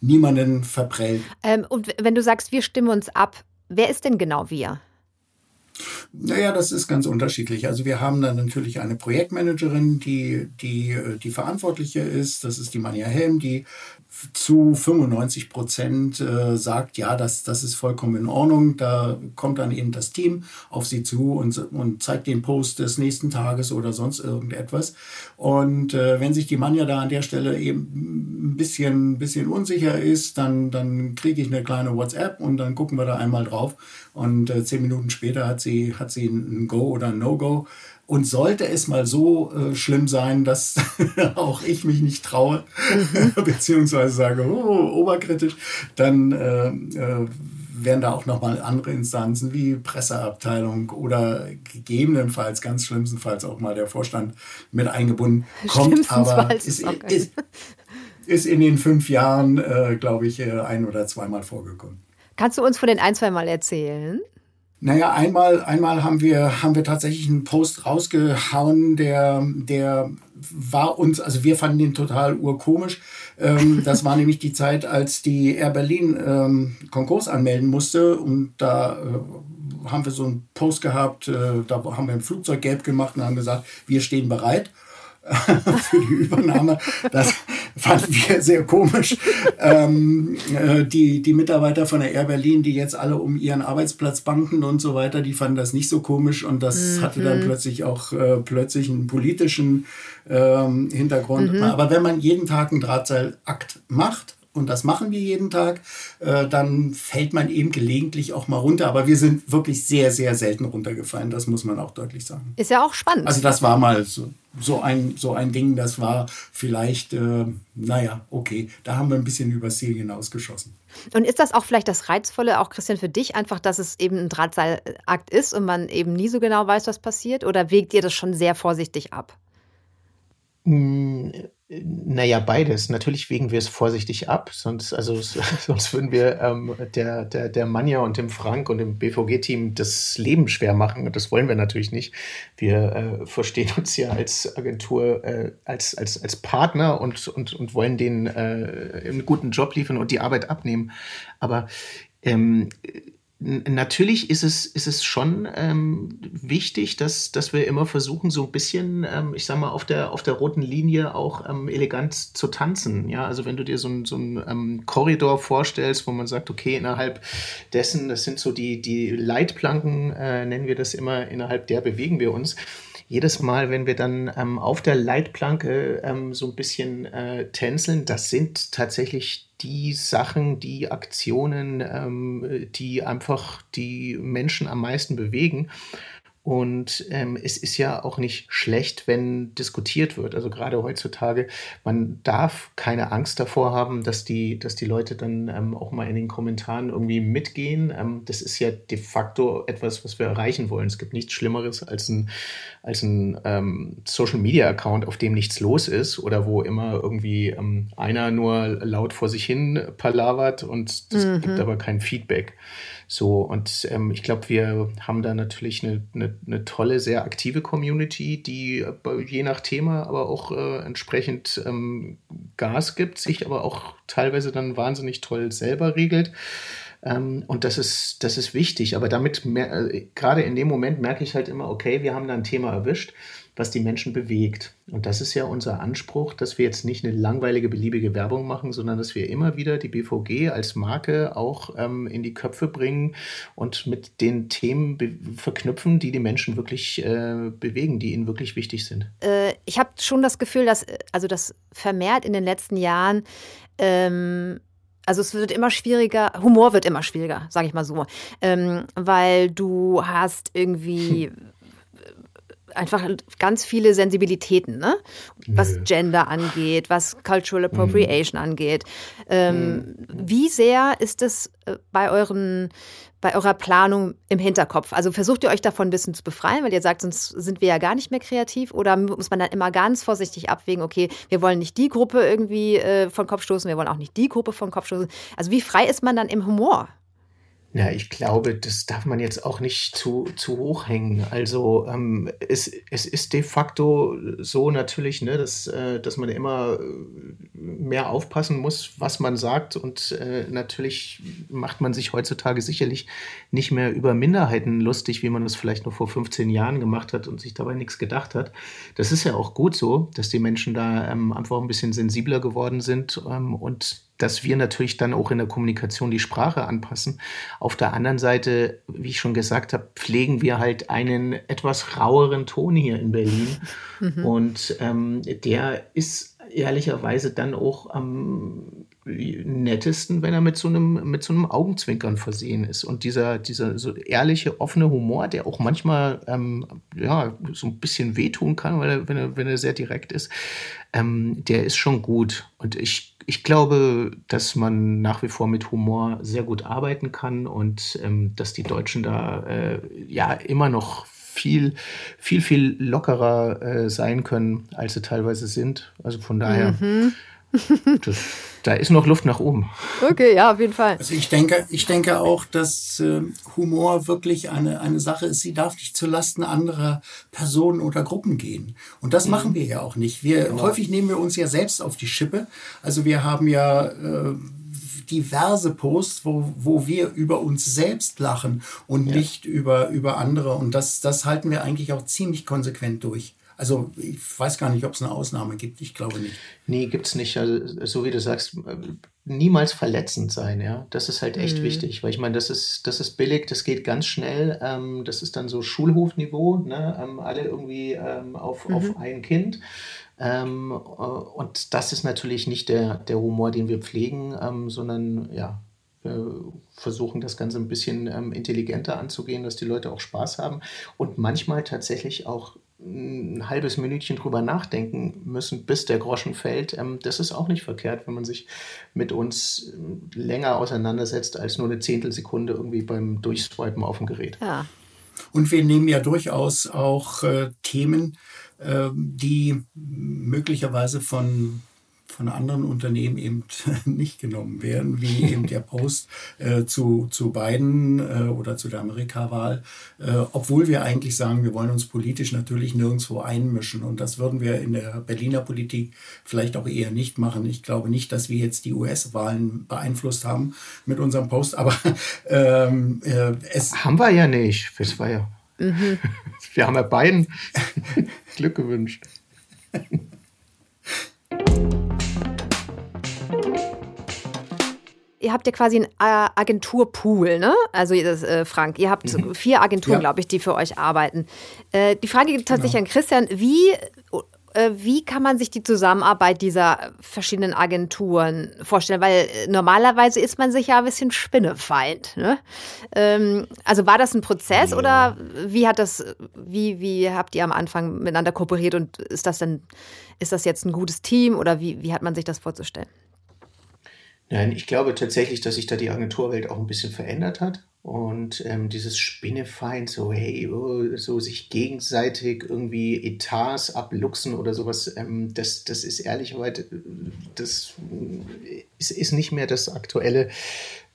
niemanden verprellt. Ähm, und wenn du sagst, wir stimmen uns ab, wer ist denn genau wir? Naja, das ist ganz unterschiedlich. Also wir haben dann natürlich eine Projektmanagerin, die, die, die Verantwortliche ist. Das ist die Manja Helm, die zu 95 Prozent äh, sagt, ja, das, das ist vollkommen in Ordnung. Da kommt dann eben das Team auf sie zu und, und zeigt den Post des nächsten Tages oder sonst irgendetwas. Und äh, wenn sich die Manja da an der Stelle eben ein bisschen, bisschen unsicher ist, dann, dann kriege ich eine kleine WhatsApp und dann gucken wir da einmal drauf. Und äh, zehn Minuten später hat sie, hat sie ein Go oder ein No-Go. Und sollte es mal so äh, schlimm sein, dass auch ich mich nicht traue, mhm. beziehungsweise sage, oh, oberkritisch, dann äh, äh, werden da auch nochmal andere Instanzen wie Presseabteilung oder gegebenenfalls, ganz schlimmstenfalls auch mal der Vorstand mit eingebunden. Kommt aber ist, ist, ist, in den fünf Jahren, äh, glaube ich, äh, ein oder zweimal vorgekommen. Kannst du uns von den ein, zwei Mal erzählen? Naja, einmal, einmal haben wir, haben wir tatsächlich einen Post rausgehauen, der, der war uns, also wir fanden den total urkomisch. Ähm, das war nämlich die Zeit, als die Air Berlin ähm, Konkurs anmelden musste und da äh, haben wir so einen Post gehabt, äh, da haben wir ein Flugzeug gelb gemacht und haben gesagt, wir stehen bereit. für die Übernahme. Das fanden wir sehr komisch. Ähm, äh, die, die Mitarbeiter von der Air Berlin, die jetzt alle um ihren Arbeitsplatz banken und so weiter, die fanden das nicht so komisch und das mhm. hatte dann plötzlich auch äh, plötzlich einen politischen ähm, Hintergrund. Mhm. Aber wenn man jeden Tag einen Drahtseilakt macht, und das machen wir jeden Tag, äh, dann fällt man eben gelegentlich auch mal runter. Aber wir sind wirklich sehr, sehr selten runtergefallen. Das muss man auch deutlich sagen. Ist ja auch spannend. Also das war mal so, so, ein, so ein Ding, das war vielleicht, äh, naja, okay, da haben wir ein bisschen übers Ziel hinausgeschossen. Und ist das auch vielleicht das Reizvolle, auch Christian, für dich einfach, dass es eben ein Drahtseilakt ist und man eben nie so genau weiß, was passiert? Oder wägt ihr das schon sehr vorsichtig ab? Naja, beides. Natürlich wägen wir es vorsichtig ab, sonst, also, sonst würden wir ähm, der, der, der Manja und dem Frank und dem BVG-Team das Leben schwer machen. Und das wollen wir natürlich nicht. Wir äh, verstehen uns ja als Agentur äh, als, als, als Partner und, und, und wollen denen äh, einen guten Job liefern und die Arbeit abnehmen. Aber ähm, Natürlich ist es, ist es schon ähm, wichtig, dass, dass wir immer versuchen, so ein bisschen, ähm, ich sag mal, auf der, auf der roten Linie auch ähm, elegant zu tanzen. Ja, also wenn du dir so einen so ähm, Korridor vorstellst, wo man sagt, okay, innerhalb dessen, das sind so die, die Leitplanken, äh, nennen wir das immer, innerhalb der bewegen wir uns jedes Mal, wenn wir dann ähm, auf der Leitplanke ähm, so ein bisschen äh, tänzeln, das sind tatsächlich die Sachen, die Aktionen, ähm, die einfach die Menschen am meisten bewegen. Und ähm, es ist ja auch nicht schlecht, wenn diskutiert wird. Also gerade heutzutage, man darf keine Angst davor haben, dass die, dass die Leute dann ähm, auch mal in den Kommentaren irgendwie mitgehen. Ähm, das ist ja de facto etwas, was wir erreichen wollen. Es gibt nichts Schlimmeres als ein, als ein ähm, Social-Media-Account, auf dem nichts los ist oder wo immer irgendwie ähm, einer nur laut vor sich hin palavert und es mhm. gibt aber kein Feedback. So, und ähm, ich glaube, wir haben da natürlich eine, eine, eine, tolle, sehr aktive Community, die äh, je nach Thema aber auch äh, entsprechend ähm, Gas gibt, sich aber auch teilweise dann wahnsinnig toll selber regelt. Ähm, und das ist, das ist wichtig. Aber damit, äh, gerade in dem Moment merke ich halt immer, okay, wir haben da ein Thema erwischt was die Menschen bewegt. Und das ist ja unser Anspruch, dass wir jetzt nicht eine langweilige, beliebige Werbung machen, sondern dass wir immer wieder die BVG als Marke auch ähm, in die Köpfe bringen und mit den Themen verknüpfen, die die Menschen wirklich äh, bewegen, die ihnen wirklich wichtig sind. Äh, ich habe schon das Gefühl, dass also das vermehrt in den letzten Jahren ähm, also es wird immer schwieriger, Humor wird immer schwieriger, sage ich mal so, ähm, weil du hast irgendwie einfach ganz viele Sensibilitäten, ne? was Nö. Gender angeht, was Cultural Appropriation mhm. angeht. Ähm, mhm. Wie sehr ist es äh, bei euren bei eurer Planung im Hinterkopf? Also versucht ihr euch davon ein bisschen zu befreien, weil ihr sagt, sonst sind wir ja gar nicht mehr kreativ? Oder muss man dann immer ganz vorsichtig abwägen, okay, wir wollen nicht die Gruppe irgendwie äh, von Kopf stoßen, wir wollen auch nicht die Gruppe von Kopf stoßen? Also wie frei ist man dann im Humor? Ja, ich glaube, das darf man jetzt auch nicht zu, zu hoch hängen. Also ähm, es, es ist de facto so natürlich, ne, dass, äh, dass man immer äh, mehr aufpassen muss, was man sagt. Und äh, natürlich macht man sich heutzutage sicherlich nicht mehr über Minderheiten lustig, wie man das vielleicht noch vor 15 Jahren gemacht hat und sich dabei nichts gedacht hat. Das ist ja auch gut so, dass die Menschen da ähm, einfach ein bisschen sensibler geworden sind ähm, und dass wir natürlich dann auch in der Kommunikation die Sprache anpassen. Auf der anderen Seite, wie ich schon gesagt habe, pflegen wir halt einen etwas raueren Ton hier in Berlin. Mhm. Und ähm, der ist ehrlicherweise dann auch am nettesten, wenn er mit so einem, mit so einem Augenzwinkern versehen ist. Und dieser, dieser so ehrliche, offene Humor, der auch manchmal ähm, ja, so ein bisschen wehtun kann, weil er, wenn, er, wenn er sehr direkt ist, ähm, der ist schon gut. Und ich, ich glaube, dass man nach wie vor mit Humor sehr gut arbeiten kann und ähm, dass die Deutschen da äh, ja immer noch viel, viel, viel lockerer äh, sein können, als sie teilweise sind. Also von daher. Mhm. Das, da ist noch Luft nach oben. Okay, ja, auf jeden Fall. Also ich denke, ich denke auch, dass äh, Humor wirklich eine, eine Sache ist, sie darf nicht zulasten anderer Personen oder Gruppen gehen. Und das mhm. machen wir ja auch nicht. Wir, genau. Häufig nehmen wir uns ja selbst auf die Schippe. Also wir haben ja äh, diverse Posts, wo, wo wir über uns selbst lachen und ja. nicht über, über andere. Und das, das halten wir eigentlich auch ziemlich konsequent durch. Also ich weiß gar nicht, ob es eine Ausnahme gibt. Ich glaube nicht. Nee, gibt es nicht. Also, so wie du sagst, niemals verletzend sein, ja. Das ist halt echt mhm. wichtig, weil ich meine, das ist, das ist billig, das geht ganz schnell. Ähm, das ist dann so Schulhofniveau, ne? Ähm, alle irgendwie ähm, auf, mhm. auf ein Kind. Ähm, äh, und das ist natürlich nicht der, der Humor, den wir pflegen, ähm, sondern ja, wir versuchen das Ganze ein bisschen ähm, intelligenter anzugehen, dass die Leute auch Spaß haben und manchmal tatsächlich auch ein halbes Minütchen drüber nachdenken müssen, bis der Groschen fällt. Ähm, das ist auch nicht verkehrt, wenn man sich mit uns ähm, länger auseinandersetzt als nur eine Zehntelsekunde irgendwie beim Durchswipen auf dem Gerät. Ja. Und wir nehmen ja durchaus auch äh, Themen, äh, die möglicherweise von von anderen Unternehmen eben nicht genommen werden, wie eben der Post äh, zu, zu Biden äh, oder zu der Amerikawahl, äh, obwohl wir eigentlich sagen, wir wollen uns politisch natürlich nirgendwo einmischen. Und das würden wir in der Berliner Politik vielleicht auch eher nicht machen. Ich glaube nicht, dass wir jetzt die US-Wahlen beeinflusst haben mit unserem Post, aber ähm, äh, es. Haben wir ja nicht. Das war ja. Mhm. Wir haben ja beiden Glück gewünscht. Ihr habt ja quasi einen äh, Agenturpool, ne? Also das, äh, Frank, ihr habt mhm. vier Agenturen, ja. glaube ich, die für euch arbeiten. Äh, die Frage geht tatsächlich genau. an Christian, wie, äh, wie kann man sich die Zusammenarbeit dieser verschiedenen Agenturen vorstellen? Weil äh, normalerweise ist man sich ja ein bisschen Spinnefeind. Ne? Ähm, also war das ein Prozess ja. oder wie hat das, wie, wie habt ihr am Anfang miteinander kooperiert und ist das denn, ist das jetzt ein gutes Team oder wie, wie hat man sich das vorzustellen? Nein, ich glaube tatsächlich, dass sich da die Agenturwelt auch ein bisschen verändert hat. Und ähm, dieses Spinnefeind, so hey, oh, so sich gegenseitig irgendwie Etats abluchsen oder sowas, ähm, das, das ist ehrlicherweise, das ist, ist nicht mehr das aktuelle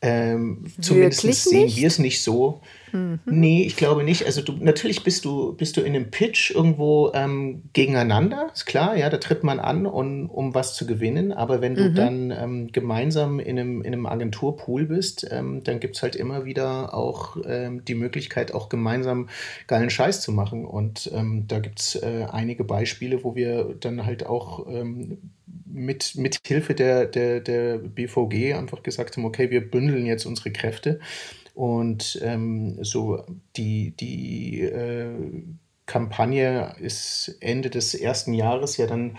ähm, zumindest sehen wir es nicht so. Mhm. Nee, ich glaube nicht. Also du, natürlich bist du, bist du in einem Pitch irgendwo ähm, gegeneinander, ist klar, ja, da tritt man an, um, um was zu gewinnen. Aber wenn du mhm. dann ähm, gemeinsam in einem, in einem Agenturpool bist, ähm, dann gibt es halt immer wieder auch ähm, die Möglichkeit, auch gemeinsam geilen Scheiß zu machen. Und ähm, da gibt es äh, einige Beispiele, wo wir dann halt auch ähm, mit, mit Hilfe der, der, der BVG einfach gesagt haben, okay, wir bündeln jetzt unsere Kräfte und ähm, so die, die äh, Kampagne ist Ende des ersten Jahres ja dann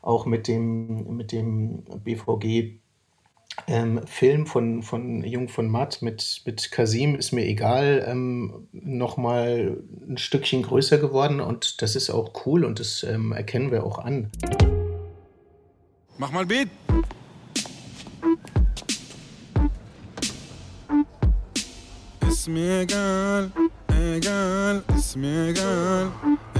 auch mit dem, mit dem BVG ähm, Film von, von Jung von Matt mit, mit Kasim ist mir egal, ähm, nochmal ein Stückchen größer geworden und das ist auch cool und das ähm, erkennen wir auch an. Mach mal Beat. Ist mir egal, egal, ist mir egal,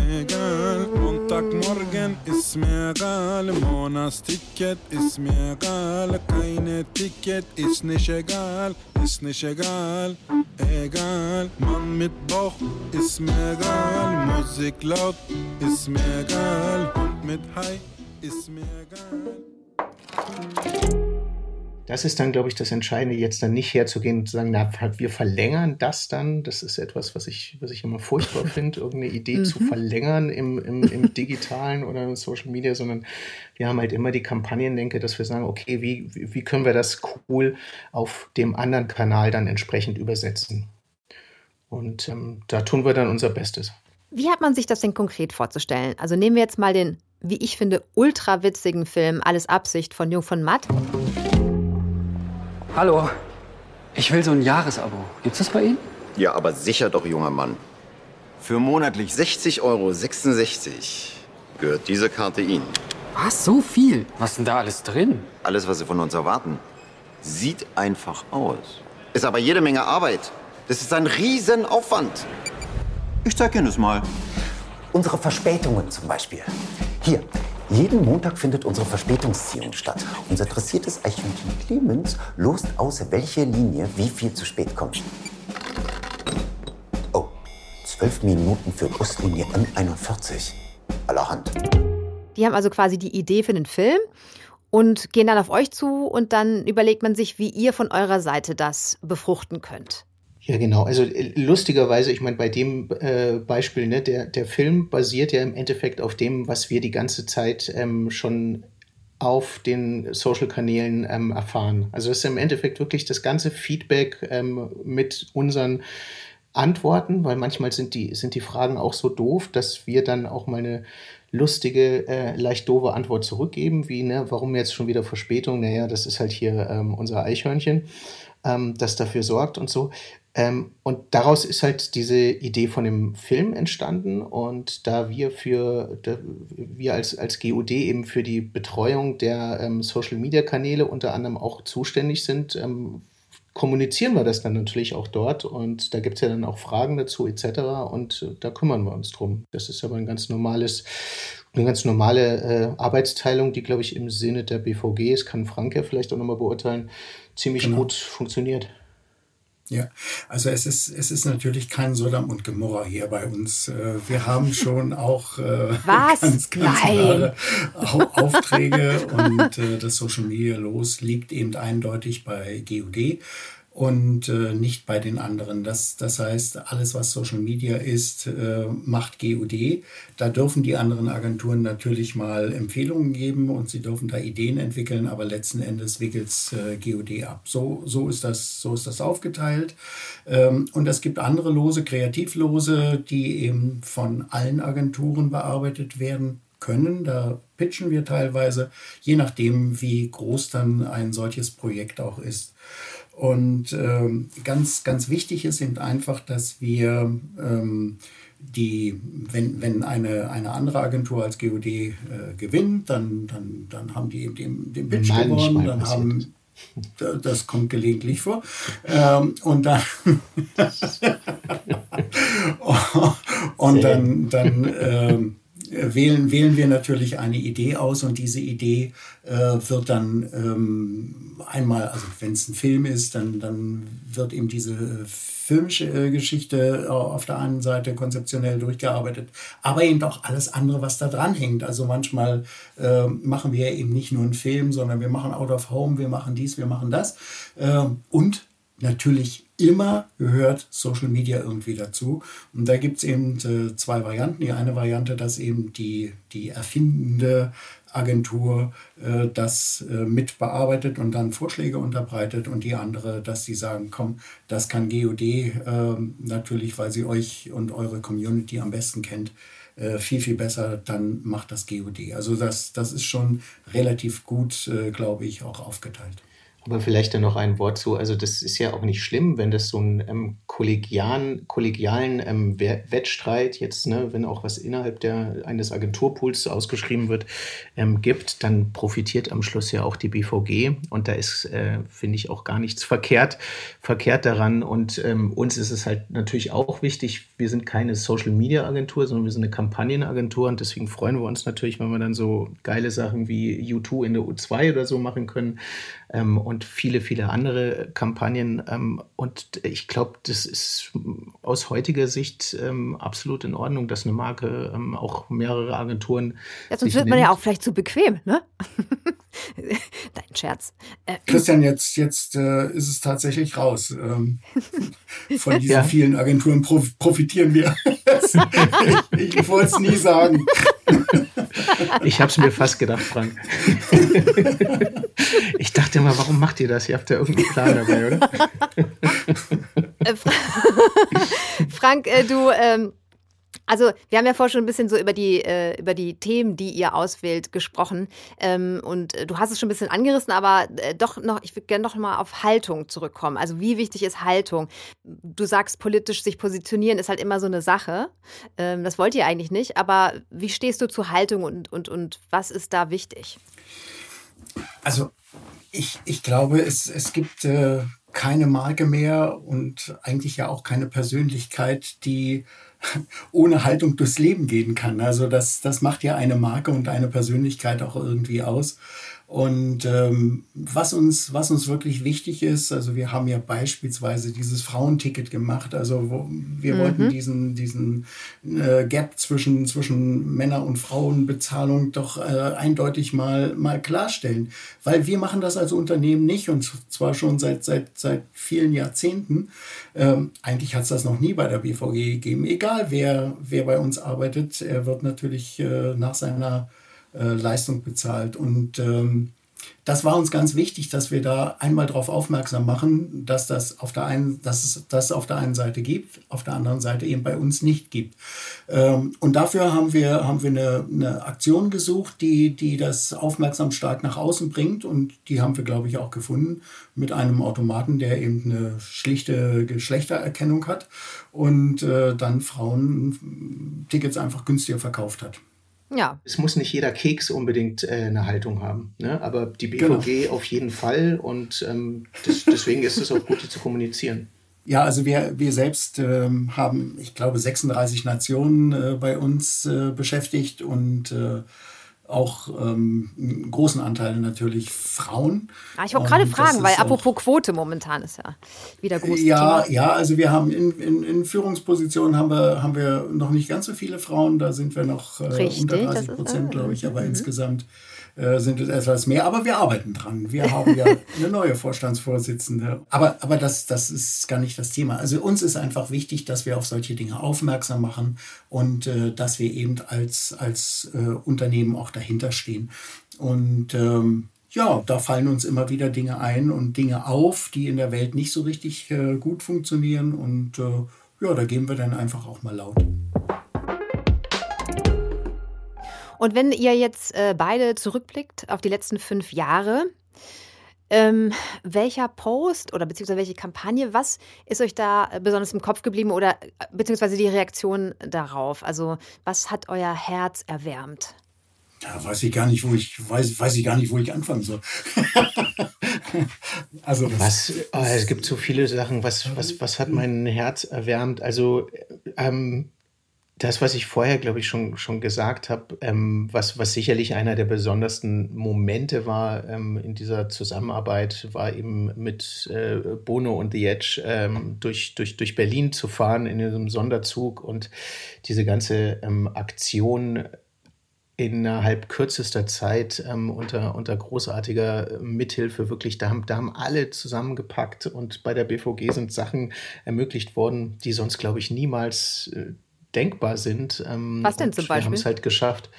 egal. Montagmorgen ist mir egal, Monatsticket ist mir egal, keine Ticket ist nicht egal, ist nicht egal, egal. Mann mit Bauch ist mir egal, Musik laut ist mir egal, Hund mit High ist mir egal. Das ist dann, glaube ich, das Entscheidende, jetzt dann nicht herzugehen und zu sagen, na, wir verlängern das dann. Das ist etwas, was ich, was ich immer furchtbar finde, irgendeine Idee zu mhm. verlängern im, im, im Digitalen oder in Social Media, sondern wir haben halt immer die Kampagnendenke, dass wir sagen, okay, wie, wie können wir das cool auf dem anderen Kanal dann entsprechend übersetzen? Und ähm, da tun wir dann unser Bestes. Wie hat man sich das denn konkret vorzustellen? Also nehmen wir jetzt mal den, wie ich finde, ultra witzigen Film Alles Absicht von Jung von Matt. Hallo, ich will so ein Jahresabo. Gibt's das bei Ihnen? Ja, aber sicher doch, junger Mann. Für monatlich 60,66 Euro gehört diese Karte Ihnen. Was, so viel? Was ist denn da alles drin? Alles, was Sie von uns erwarten. Sieht einfach aus. Ist aber jede Menge Arbeit. Das ist ein Riesenaufwand. Ich zeig Ihnen das mal. Unsere Verspätungen zum Beispiel. Hier, jeden Montag findet unsere Verspätungsziehung statt. Unser dressiertes Eichhörnchen Clemens lost aus, welche Linie wie viel zu spät kommt. Oh, zwölf Minuten für Buslinie M41. Allerhand. Die haben also quasi die Idee für den Film und gehen dann auf euch zu und dann überlegt man sich, wie ihr von eurer Seite das befruchten könnt. Ja, genau. Also äh, lustigerweise, ich meine, bei dem äh, Beispiel, ne, der, der Film basiert ja im Endeffekt auf dem, was wir die ganze Zeit ähm, schon auf den Social-Kanälen ähm, erfahren. Also das ist im Endeffekt wirklich das ganze Feedback ähm, mit unseren Antworten, weil manchmal sind die, sind die Fragen auch so doof, dass wir dann auch mal eine lustige, äh, leicht doofe Antwort zurückgeben, wie, ne, warum jetzt schon wieder Verspätung? Naja, das ist halt hier ähm, unser Eichhörnchen, ähm, das dafür sorgt und so. Ähm, und daraus ist halt diese Idee von dem Film entstanden. Und da wir für, da wir als, als GUD eben für die Betreuung der ähm, Social Media Kanäle unter anderem auch zuständig sind, ähm, kommunizieren wir das dann natürlich auch dort. Und da gibt es ja dann auch Fragen dazu etc. Und äh, da kümmern wir uns drum. Das ist aber ein ganz normales eine ganz normale äh, Arbeitsteilung, die, glaube ich, im Sinne der BVG, es kann Frank ja vielleicht auch nochmal beurteilen, ziemlich genau. gut funktioniert. Ja, also es ist, es ist natürlich kein Sodom und Gomorra hier bei uns. Äh, wir haben schon auch äh, Was? ganz, ganz klare Aufträge und äh, das Social Media Los liegt eben eindeutig bei GUD und äh, nicht bei den anderen. Das, das heißt, alles, was Social Media ist, äh, macht GUD. Da dürfen die anderen Agenturen natürlich mal Empfehlungen geben und sie dürfen da Ideen entwickeln, aber letzten Endes wickelt äh, GUD ab. So, so, ist das, so ist das aufgeteilt. Ähm, und es gibt andere Lose, Kreativlose, die eben von allen Agenturen bearbeitet werden können. Da pitchen wir teilweise, je nachdem, wie groß dann ein solches Projekt auch ist. Und ähm, ganz, ganz wichtig ist eben einfach, dass wir ähm, die, wenn, wenn eine, eine andere Agentur als GOD äh, gewinnt, dann, dann, dann haben die eben den, den Pitch gewonnen, dann haben das kommt gelegentlich vor. Ähm, und dann, und dann, dann ähm, wählen, wählen wir natürlich eine Idee aus und diese Idee äh, wird dann ähm, einmal, also wenn es ein Film ist, dann, dann wird eben diese filmische äh, Geschichte auf der einen Seite konzeptionell durchgearbeitet, aber eben auch alles andere, was da dran hängt. Also manchmal äh, machen wir eben nicht nur einen Film, sondern wir machen Out of Home, wir machen dies, wir machen das. Äh, und natürlich immer gehört Social Media irgendwie dazu. Und da gibt es eben äh, zwei Varianten. Die eine Variante, dass eben die, die erfindende Agentur äh, das äh, mit bearbeitet und dann Vorschläge unterbreitet und die andere, dass sie sagen, komm, das kann GOD äh, natürlich, weil sie euch und eure Community am besten kennt, äh, viel, viel besser, dann macht das GOD. Also das, das ist schon relativ gut, äh, glaube ich, auch aufgeteilt. Aber vielleicht dann noch ein Wort zu. Also das ist ja auch nicht schlimm, wenn das so einen ähm, kollegialen, kollegialen ähm, Wettstreit jetzt, ne, wenn auch was innerhalb der, eines Agenturpools ausgeschrieben wird, ähm, gibt, dann profitiert am Schluss ja auch die BVG. Und da ist, äh, finde ich, auch gar nichts verkehrt, verkehrt daran. Und ähm, uns ist es halt natürlich auch wichtig, wir sind keine Social-Media-Agentur, sondern wir sind eine Kampagnenagentur. Und deswegen freuen wir uns natürlich, wenn wir dann so geile Sachen wie U2 in der U2 oder so machen können ähm, und viele, viele andere Kampagnen. Ähm, und ich glaube, das ist aus heutiger Sicht ähm, absolut in Ordnung, dass eine Marke ähm, auch mehrere Agenturen. Ja, sonst wird man ja auch vielleicht zu bequem, ne? Dein Scherz. Äh, Christian, jetzt, jetzt äh, ist es tatsächlich raus. Ähm, von diesen ja. vielen Agenturen prof profitieren wir. ich, ich wollte es nie sagen. Ich habe es mir fast gedacht, Frank. Ich dachte mal, warum macht ihr das? Ihr habt ja irgendeinen Plan dabei, oder? Äh, Frank, äh, du. Ähm also, wir haben ja vorher schon ein bisschen so über die, äh, über die Themen, die ihr auswählt, gesprochen. Ähm, und äh, du hast es schon ein bisschen angerissen, aber äh, doch noch, ich würde gerne noch mal auf Haltung zurückkommen. Also, wie wichtig ist Haltung? Du sagst, politisch sich positionieren ist halt immer so eine Sache. Ähm, das wollt ihr eigentlich nicht. Aber wie stehst du zu Haltung und, und, und was ist da wichtig? Also, ich, ich glaube, es, es gibt äh, keine Marke mehr und eigentlich ja auch keine Persönlichkeit, die ohne Haltung durchs Leben gehen kann. Also das, das macht ja eine Marke und eine Persönlichkeit auch irgendwie aus. Und ähm, was, uns, was uns wirklich wichtig ist, also wir haben ja beispielsweise dieses Frauenticket gemacht. Also wo, wir mhm. wollten diesen, diesen äh, Gap zwischen, zwischen Männer- und Frauenbezahlung doch äh, eindeutig mal, mal klarstellen. Weil wir machen das als Unternehmen nicht und zwar schon seit, seit, seit vielen Jahrzehnten. Ähm, eigentlich hat es das noch nie bei der BVG gegeben. Egal wer, wer bei uns arbeitet, er wird natürlich äh, nach seiner äh, Leistung bezahlt. Und ähm, das war uns ganz wichtig, dass wir da einmal darauf aufmerksam machen, dass das auf der einen, dass es das auf der einen Seite gibt, auf der anderen Seite eben bei uns nicht gibt. Ähm, und dafür haben wir, haben wir eine, eine Aktion gesucht, die, die das aufmerksam stark nach außen bringt. Und die haben wir, glaube ich, auch gefunden mit einem Automaten, der eben eine schlichte Geschlechtererkennung hat und äh, dann Frauen Tickets einfach günstiger verkauft hat. Ja. Es muss nicht jeder Keks unbedingt äh, eine Haltung haben, ne? aber die BVG genau. auf jeden Fall und ähm, das, deswegen ist es auch gut, die zu kommunizieren. Ja, also wir, wir selbst ähm, haben, ich glaube, 36 Nationen äh, bei uns äh, beschäftigt und äh, auch ähm, einen großen Anteil natürlich Frauen. Ah, ich wollte gerade fragen, weil apropos Quote momentan ist ja wieder groß. Ja, Thema. ja, also wir haben in, in, in, Führungspositionen haben wir, haben wir noch nicht ganz so viele Frauen, da sind wir noch äh, unter 30 Prozent, glaube ich, aber mhm. insgesamt äh, sind es etwas mehr. Aber wir arbeiten dran. Wir haben ja eine neue Vorstandsvorsitzende. Aber, aber das, das ist gar nicht das Thema. Also uns ist einfach wichtig, dass wir auf solche Dinge aufmerksam machen und äh, dass wir eben als, als äh, Unternehmen auch dahinter stehen. Und ähm, ja, da fallen uns immer wieder Dinge ein und Dinge auf, die in der Welt nicht so richtig äh, gut funktionieren. Und äh, ja, da gehen wir dann einfach auch mal laut. Und wenn ihr jetzt äh, beide zurückblickt auf die letzten fünf Jahre, ähm, welcher Post oder beziehungsweise welche Kampagne, was ist euch da besonders im Kopf geblieben oder äh, beziehungsweise die Reaktion darauf? Also was hat euer Herz erwärmt? Da weiß ich gar nicht, wo ich weiß, weiß ich gar nicht, wo ich anfangen soll. also was, oh, es gibt so viele Sachen. Was, was, was hat mein Herz erwärmt? Also ähm, das, was ich vorher, glaube ich, schon, schon gesagt habe, ähm, was, was sicherlich einer der besondersten Momente war ähm, in dieser Zusammenarbeit, war eben mit äh, Bono und The Edge ähm, durch, durch, durch Berlin zu fahren in diesem Sonderzug und diese ganze ähm, Aktion innerhalb kürzester Zeit ähm, unter, unter großartiger Mithilfe wirklich, da haben, da haben alle zusammengepackt und bei der BVG sind Sachen ermöglicht worden, die sonst, glaube ich, niemals äh, denkbar sind. Ähm, Was denn zum Beispiel? Wir haben es halt geschafft.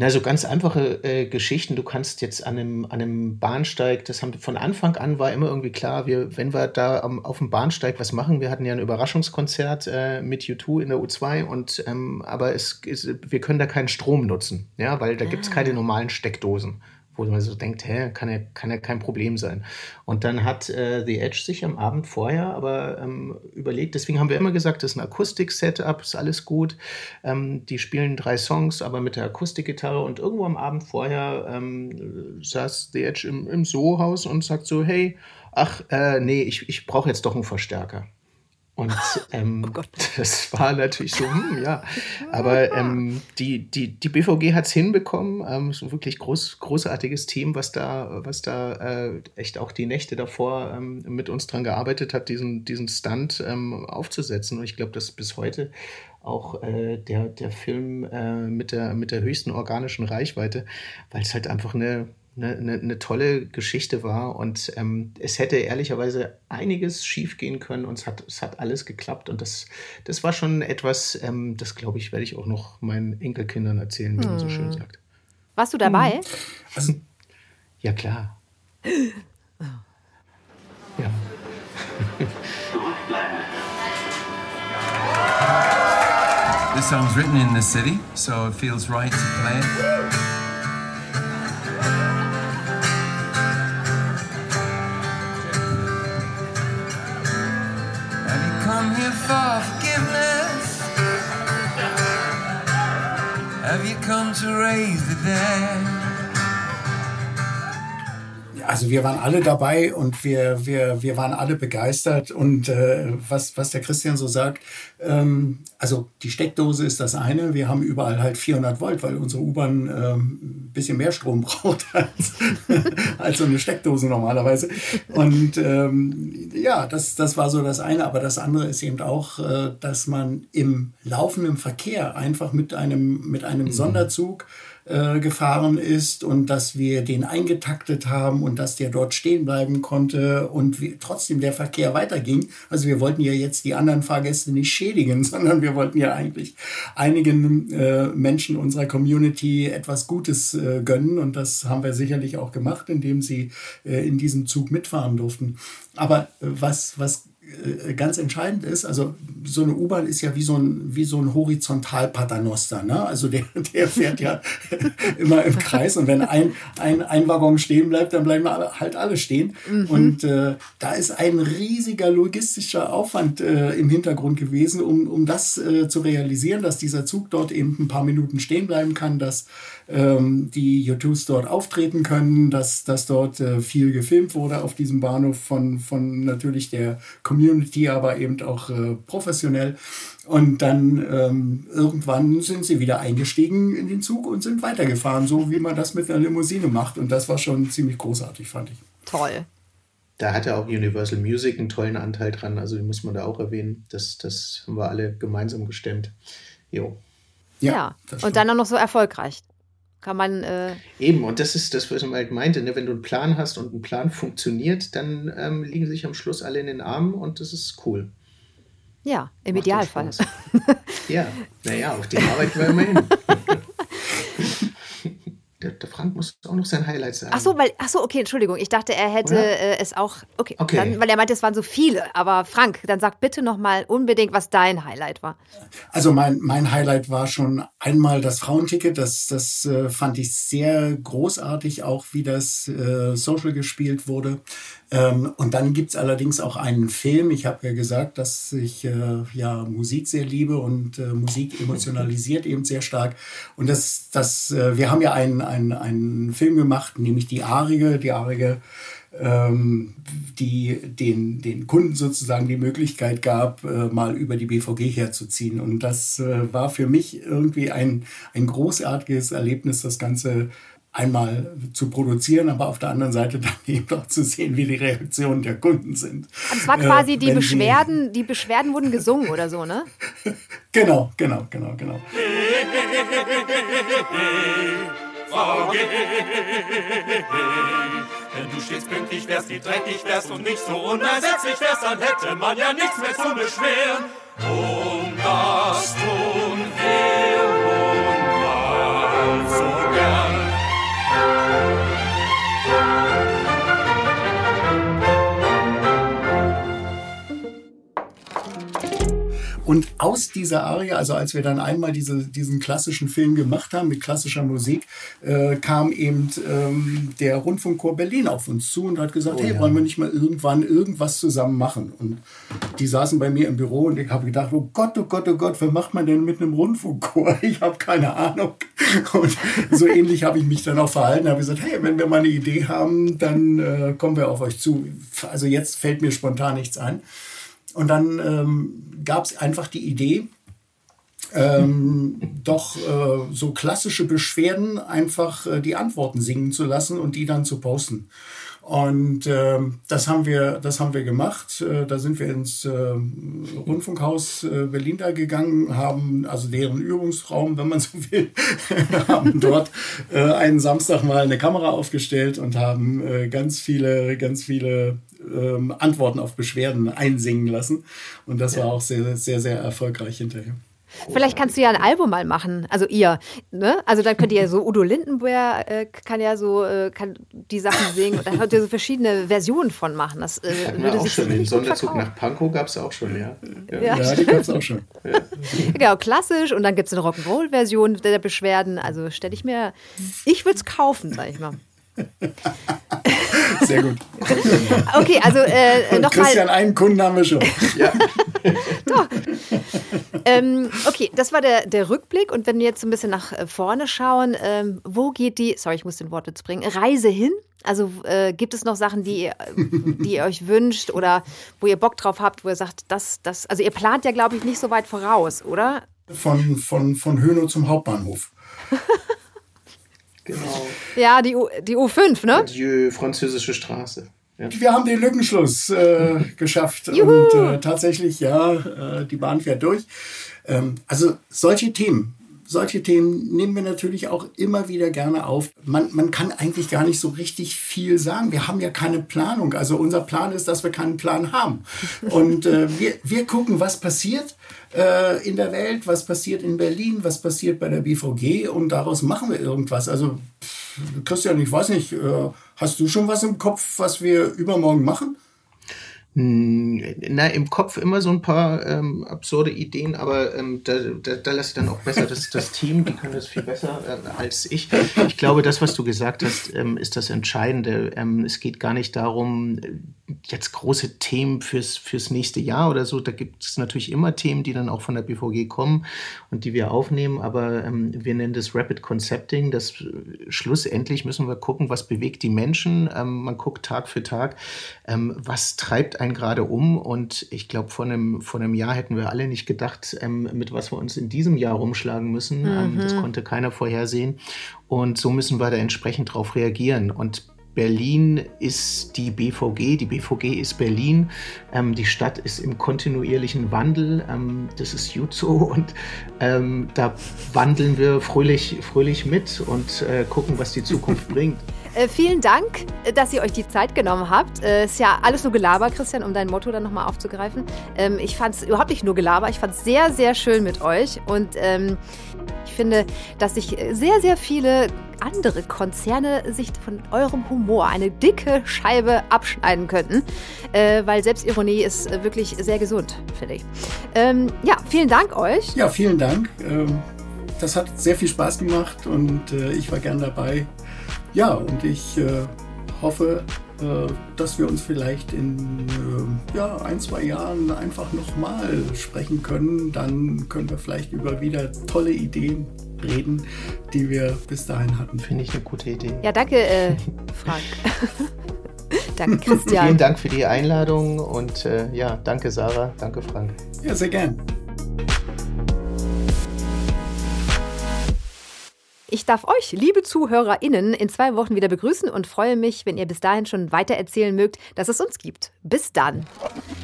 Na, so ganz einfache äh, Geschichten. Du kannst jetzt an einem, an einem Bahnsteig, das haben von Anfang an war immer irgendwie klar, wir, wenn wir da um, auf dem Bahnsteig was machen, wir hatten ja ein Überraschungskonzert äh, mit U2 in der U2 und ähm, aber es, es, wir können da keinen Strom nutzen, ja, weil da gibt es keine ah. normalen Steckdosen wo man so denkt, hä, kann ja, kann ja kein Problem sein. Und dann hat äh, The Edge sich am Abend vorher aber ähm, überlegt, deswegen haben wir immer gesagt, das ist ein Akustik-Setup, ist alles gut. Ähm, die spielen drei Songs, aber mit der Akustikgitarre und irgendwo am Abend vorher ähm, saß The Edge im, im Soho-Haus und sagt so, hey, ach, äh, nee, ich, ich brauche jetzt doch einen Verstärker. Und ähm, oh das war natürlich so, hm, ja. Aber ähm, die, die, die BVG hat es hinbekommen. Ähm, so wirklich groß, großartiges Team, was da, was da äh, echt auch die Nächte davor ähm, mit uns dran gearbeitet hat, diesen, diesen Stunt ähm, aufzusetzen. Und ich glaube, dass bis heute auch äh, der, der Film äh, mit, der, mit der höchsten organischen Reichweite, weil es halt einfach eine eine, eine, eine tolle Geschichte war und ähm, es hätte ehrlicherweise einiges schiefgehen können und es hat, es hat alles geklappt und das, das war schon etwas, ähm, das glaube ich, werde ich auch noch meinen Enkelkindern erzählen, wie hm. man so schön hm. sagt. Warst du dabei? Hm. Also, ja, klar. ja. This song's written in the city, so it feels right to play it. For forgiveness? Have you come to raise the dead? Also wir waren alle dabei und wir, wir, wir waren alle begeistert. Und äh, was, was der Christian so sagt, ähm, also die Steckdose ist das eine. Wir haben überall halt 400 Volt, weil unsere U-Bahn ähm, ein bisschen mehr Strom braucht als, als so eine Steckdose normalerweise. Und ähm, ja, das, das war so das eine. Aber das andere ist eben auch, äh, dass man im laufenden Verkehr einfach mit einem, mit einem mhm. Sonderzug äh, gefahren ist und dass wir den eingetaktet haben und dass der dort stehen bleiben konnte und wie, trotzdem der Verkehr weiterging. Also wir wollten ja jetzt die anderen Fahrgäste nicht schädigen, sondern wir wollten ja eigentlich einigen äh, Menschen unserer Community etwas Gutes äh, gönnen und das haben wir sicherlich auch gemacht, indem sie äh, in diesem Zug mitfahren durften. Aber äh, was, was ganz entscheidend ist, also so eine U-Bahn ist ja wie so ein, wie so ein Horizontal-Paternoster. Ne? Also der, der fährt ja immer im Kreis und wenn ein, ein, ein Waggon stehen bleibt, dann bleiben alle, halt alle stehen. Mhm. Und äh, da ist ein riesiger logistischer Aufwand äh, im Hintergrund gewesen, um, um das äh, zu realisieren, dass dieser Zug dort eben ein paar Minuten stehen bleiben kann, dass ähm, die U2s dort auftreten können, dass, dass dort äh, viel gefilmt wurde auf diesem Bahnhof von, von natürlich der Community, aber eben auch äh, professionell. Und dann ähm, irgendwann sind sie wieder eingestiegen in den Zug und sind weitergefahren, so wie man das mit einer Limousine macht. Und das war schon ziemlich großartig, fand ich. Toll. Da hatte auch Universal Music einen tollen Anteil dran, also den muss man da auch erwähnen. Das, das haben wir alle gemeinsam gestemmt. Jo. Ja, ja. und dann auch noch so erfolgreich kann man. Äh Eben, und das ist das, was man halt meinte, ne? wenn du einen Plan hast und ein Plan funktioniert, dann ähm, liegen sich am Schluss alle in den Armen und das ist cool. Ja, im Macht Idealfall. ja, naja, auf die Arbeit wir immerhin. Frank muss auch noch sein Highlight sagen. Ach so, weil, ach so, okay, Entschuldigung. Ich dachte, er hätte äh, es auch. Okay, okay. Dann, weil er meinte, es waren so viele. Aber Frank, dann sag bitte noch mal unbedingt, was dein Highlight war. Also mein, mein Highlight war schon einmal das Frauenticket. Das, das äh, fand ich sehr großartig, auch wie das äh, Social gespielt wurde. Ähm, und dann gibt's allerdings auch einen Film. Ich habe ja gesagt, dass ich äh, ja Musik sehr liebe und äh, Musik emotionalisiert eben sehr stark. Und das, das, äh, wir haben ja einen, einen, einen Film gemacht, nämlich die Arige, die Arige, ähm, die den, den Kunden sozusagen die Möglichkeit gab, äh, mal über die BVG herzuziehen. Und das äh, war für mich irgendwie ein, ein großartiges Erlebnis, das Ganze einmal zu produzieren, aber auf der anderen Seite dann eben auch zu sehen, wie die Reaktionen der Kunden sind. Das war quasi äh, die Beschwerden, die Beschwerden wurden gesungen oder so, ne? genau, genau, genau, genau. Wenn du stets pünktlich wärst, wie dreckig wärst und nicht so unersetzlich wärst, dann hätte man ja nichts mehr zu beschweren. Um das Und aus dieser Arie, also als wir dann einmal diese, diesen klassischen Film gemacht haben mit klassischer Musik, äh, kam eben ähm, der Rundfunkchor Berlin auf uns zu und hat gesagt, oh, hey, ja. wollen wir nicht mal irgendwann irgendwas zusammen machen? Und die saßen bei mir im Büro und ich habe gedacht, oh Gott, oh Gott, oh Gott, was macht man denn mit einem Rundfunkchor? Ich habe keine Ahnung. Und so ähnlich habe ich mich dann auch verhalten, habe gesagt, hey, wenn wir mal eine Idee haben, dann äh, kommen wir auf euch zu. Also jetzt fällt mir spontan nichts ein. Und dann ähm, gab es einfach die Idee, ähm, doch äh, so klassische Beschwerden einfach äh, die Antworten singen zu lassen und die dann zu posten. Und äh, das haben wir, das haben wir gemacht. Äh, da sind wir ins äh, Rundfunkhaus Berlin da gegangen, haben also deren Übungsraum, wenn man so will, haben dort äh, einen Samstag mal eine Kamera aufgestellt und haben äh, ganz viele, ganz viele ähm, Antworten auf Beschwerden einsingen lassen. Und das ja. war auch sehr, sehr, sehr erfolgreich hinterher. Vielleicht kannst du ja ein Album mal machen, also ihr, ne? Also dann könnt ihr ja so Udo Lindenberg äh, kann ja so äh, kann die Sachen singen und dann könnt ihr so verschiedene Versionen von machen. Das äh, ja, würde auch sich schon. Den Sonderzug nach Pankow gab es auch schon, ja. Ja, ja, ja die gab es auch schon. Ja. Genau, klassisch und dann gibt es eine Rock'n'Roll-Version der Beschwerden. Also stelle ich mir, ich würde es kaufen, sag ich mal. Sehr gut. Okay, also äh, noch Christian, einen Kunden haben wir schon. Ja. Doch. Ähm, okay, das war der, der Rückblick. Und wenn wir jetzt ein bisschen nach äh, vorne schauen, ähm, wo geht die, sorry, ich muss den Wortwitz bringen, Reise hin? Also äh, gibt es noch Sachen, die ihr, die ihr euch wünscht oder wo ihr Bock drauf habt, wo ihr sagt, das, das, also ihr plant ja, glaube ich, nicht so weit voraus, oder? Von, von, von Hönow zum Hauptbahnhof. Genau. Ja, die, U, die U5, ne? Die französische Straße. Ja. Wir haben den Lückenschluss äh, geschafft Juhu. und äh, tatsächlich, ja, äh, die Bahn fährt durch. Ähm, also solche Themen, solche Themen nehmen wir natürlich auch immer wieder gerne auf. Man, man kann eigentlich gar nicht so richtig viel sagen. Wir haben ja keine Planung. Also unser Plan ist, dass wir keinen Plan haben. Und äh, wir, wir gucken, was passiert äh, in der Welt, was passiert in Berlin, was passiert bei der BVG und daraus machen wir irgendwas. Also Christian, ich weiß nicht, äh, hast du schon was im Kopf, was wir übermorgen machen? Na, im Kopf immer so ein paar ähm, absurde Ideen, aber ähm, da, da, da lasse ich dann auch besser das, das Team, die können das viel besser äh, als ich. Ich glaube, das, was du gesagt hast, ähm, ist das Entscheidende. Ähm, es geht gar nicht darum, jetzt große Themen fürs, fürs nächste Jahr oder so. Da gibt es natürlich immer Themen, die dann auch von der BVG kommen und die wir aufnehmen, aber ähm, wir nennen das Rapid Concepting. Das äh, schlussendlich müssen wir gucken, was bewegt die Menschen. Ähm, man guckt Tag für Tag, was treibt ein einen gerade um. Und ich glaube, vor einem, vor einem Jahr hätten wir alle nicht gedacht, ähm, mit was wir uns in diesem Jahr rumschlagen müssen. Mhm. Ähm, das mhm. konnte keiner vorhersehen. Und so müssen wir da entsprechend darauf reagieren. Und Berlin ist die BVG, die BVG ist Berlin. Ähm, die Stadt ist im kontinuierlichen Wandel. Ähm, das ist so und ähm, da wandeln wir fröhlich, fröhlich mit und äh, gucken, was die Zukunft bringt. Äh, vielen Dank, äh, dass ihr euch die Zeit genommen habt. Äh, ist ja alles nur Gelaber, Christian, um dein Motto dann nochmal aufzugreifen. Ähm, ich fand es überhaupt nicht nur Gelaber, ich fand es sehr, sehr schön mit euch und ähm, ich finde, dass sich sehr, sehr viele andere Konzerne sich von eurem Humor eine dicke Scheibe abschneiden könnten, äh, weil Selbstironie ist äh, wirklich sehr gesund, finde ich. Ähm, ja, vielen Dank euch. Ja, vielen Dank. Ähm, das hat sehr viel Spaß gemacht und ich war gern dabei. Ja, und ich äh, hoffe, äh, dass wir uns vielleicht in äh, ja, ein, zwei Jahren einfach nochmal sprechen können. Dann können wir vielleicht über wieder tolle Ideen reden, die wir bis dahin hatten. Finde ich eine gute Idee. Ja, danke, äh, Frank. danke, Christian. Vielen Dank für die Einladung und äh, ja, danke, Sarah. Danke, Frank. Ja, sehr gern. Ich darf euch, liebe ZuhörerInnen, in zwei Wochen wieder begrüßen und freue mich, wenn ihr bis dahin schon weitererzählen mögt, dass es uns gibt. Bis dann.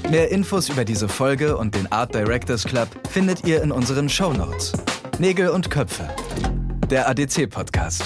Mehr Infos über diese Folge und den Art Directors Club findet ihr in unseren Show Notes. Nägel und Köpfe. Der ADC-Podcast.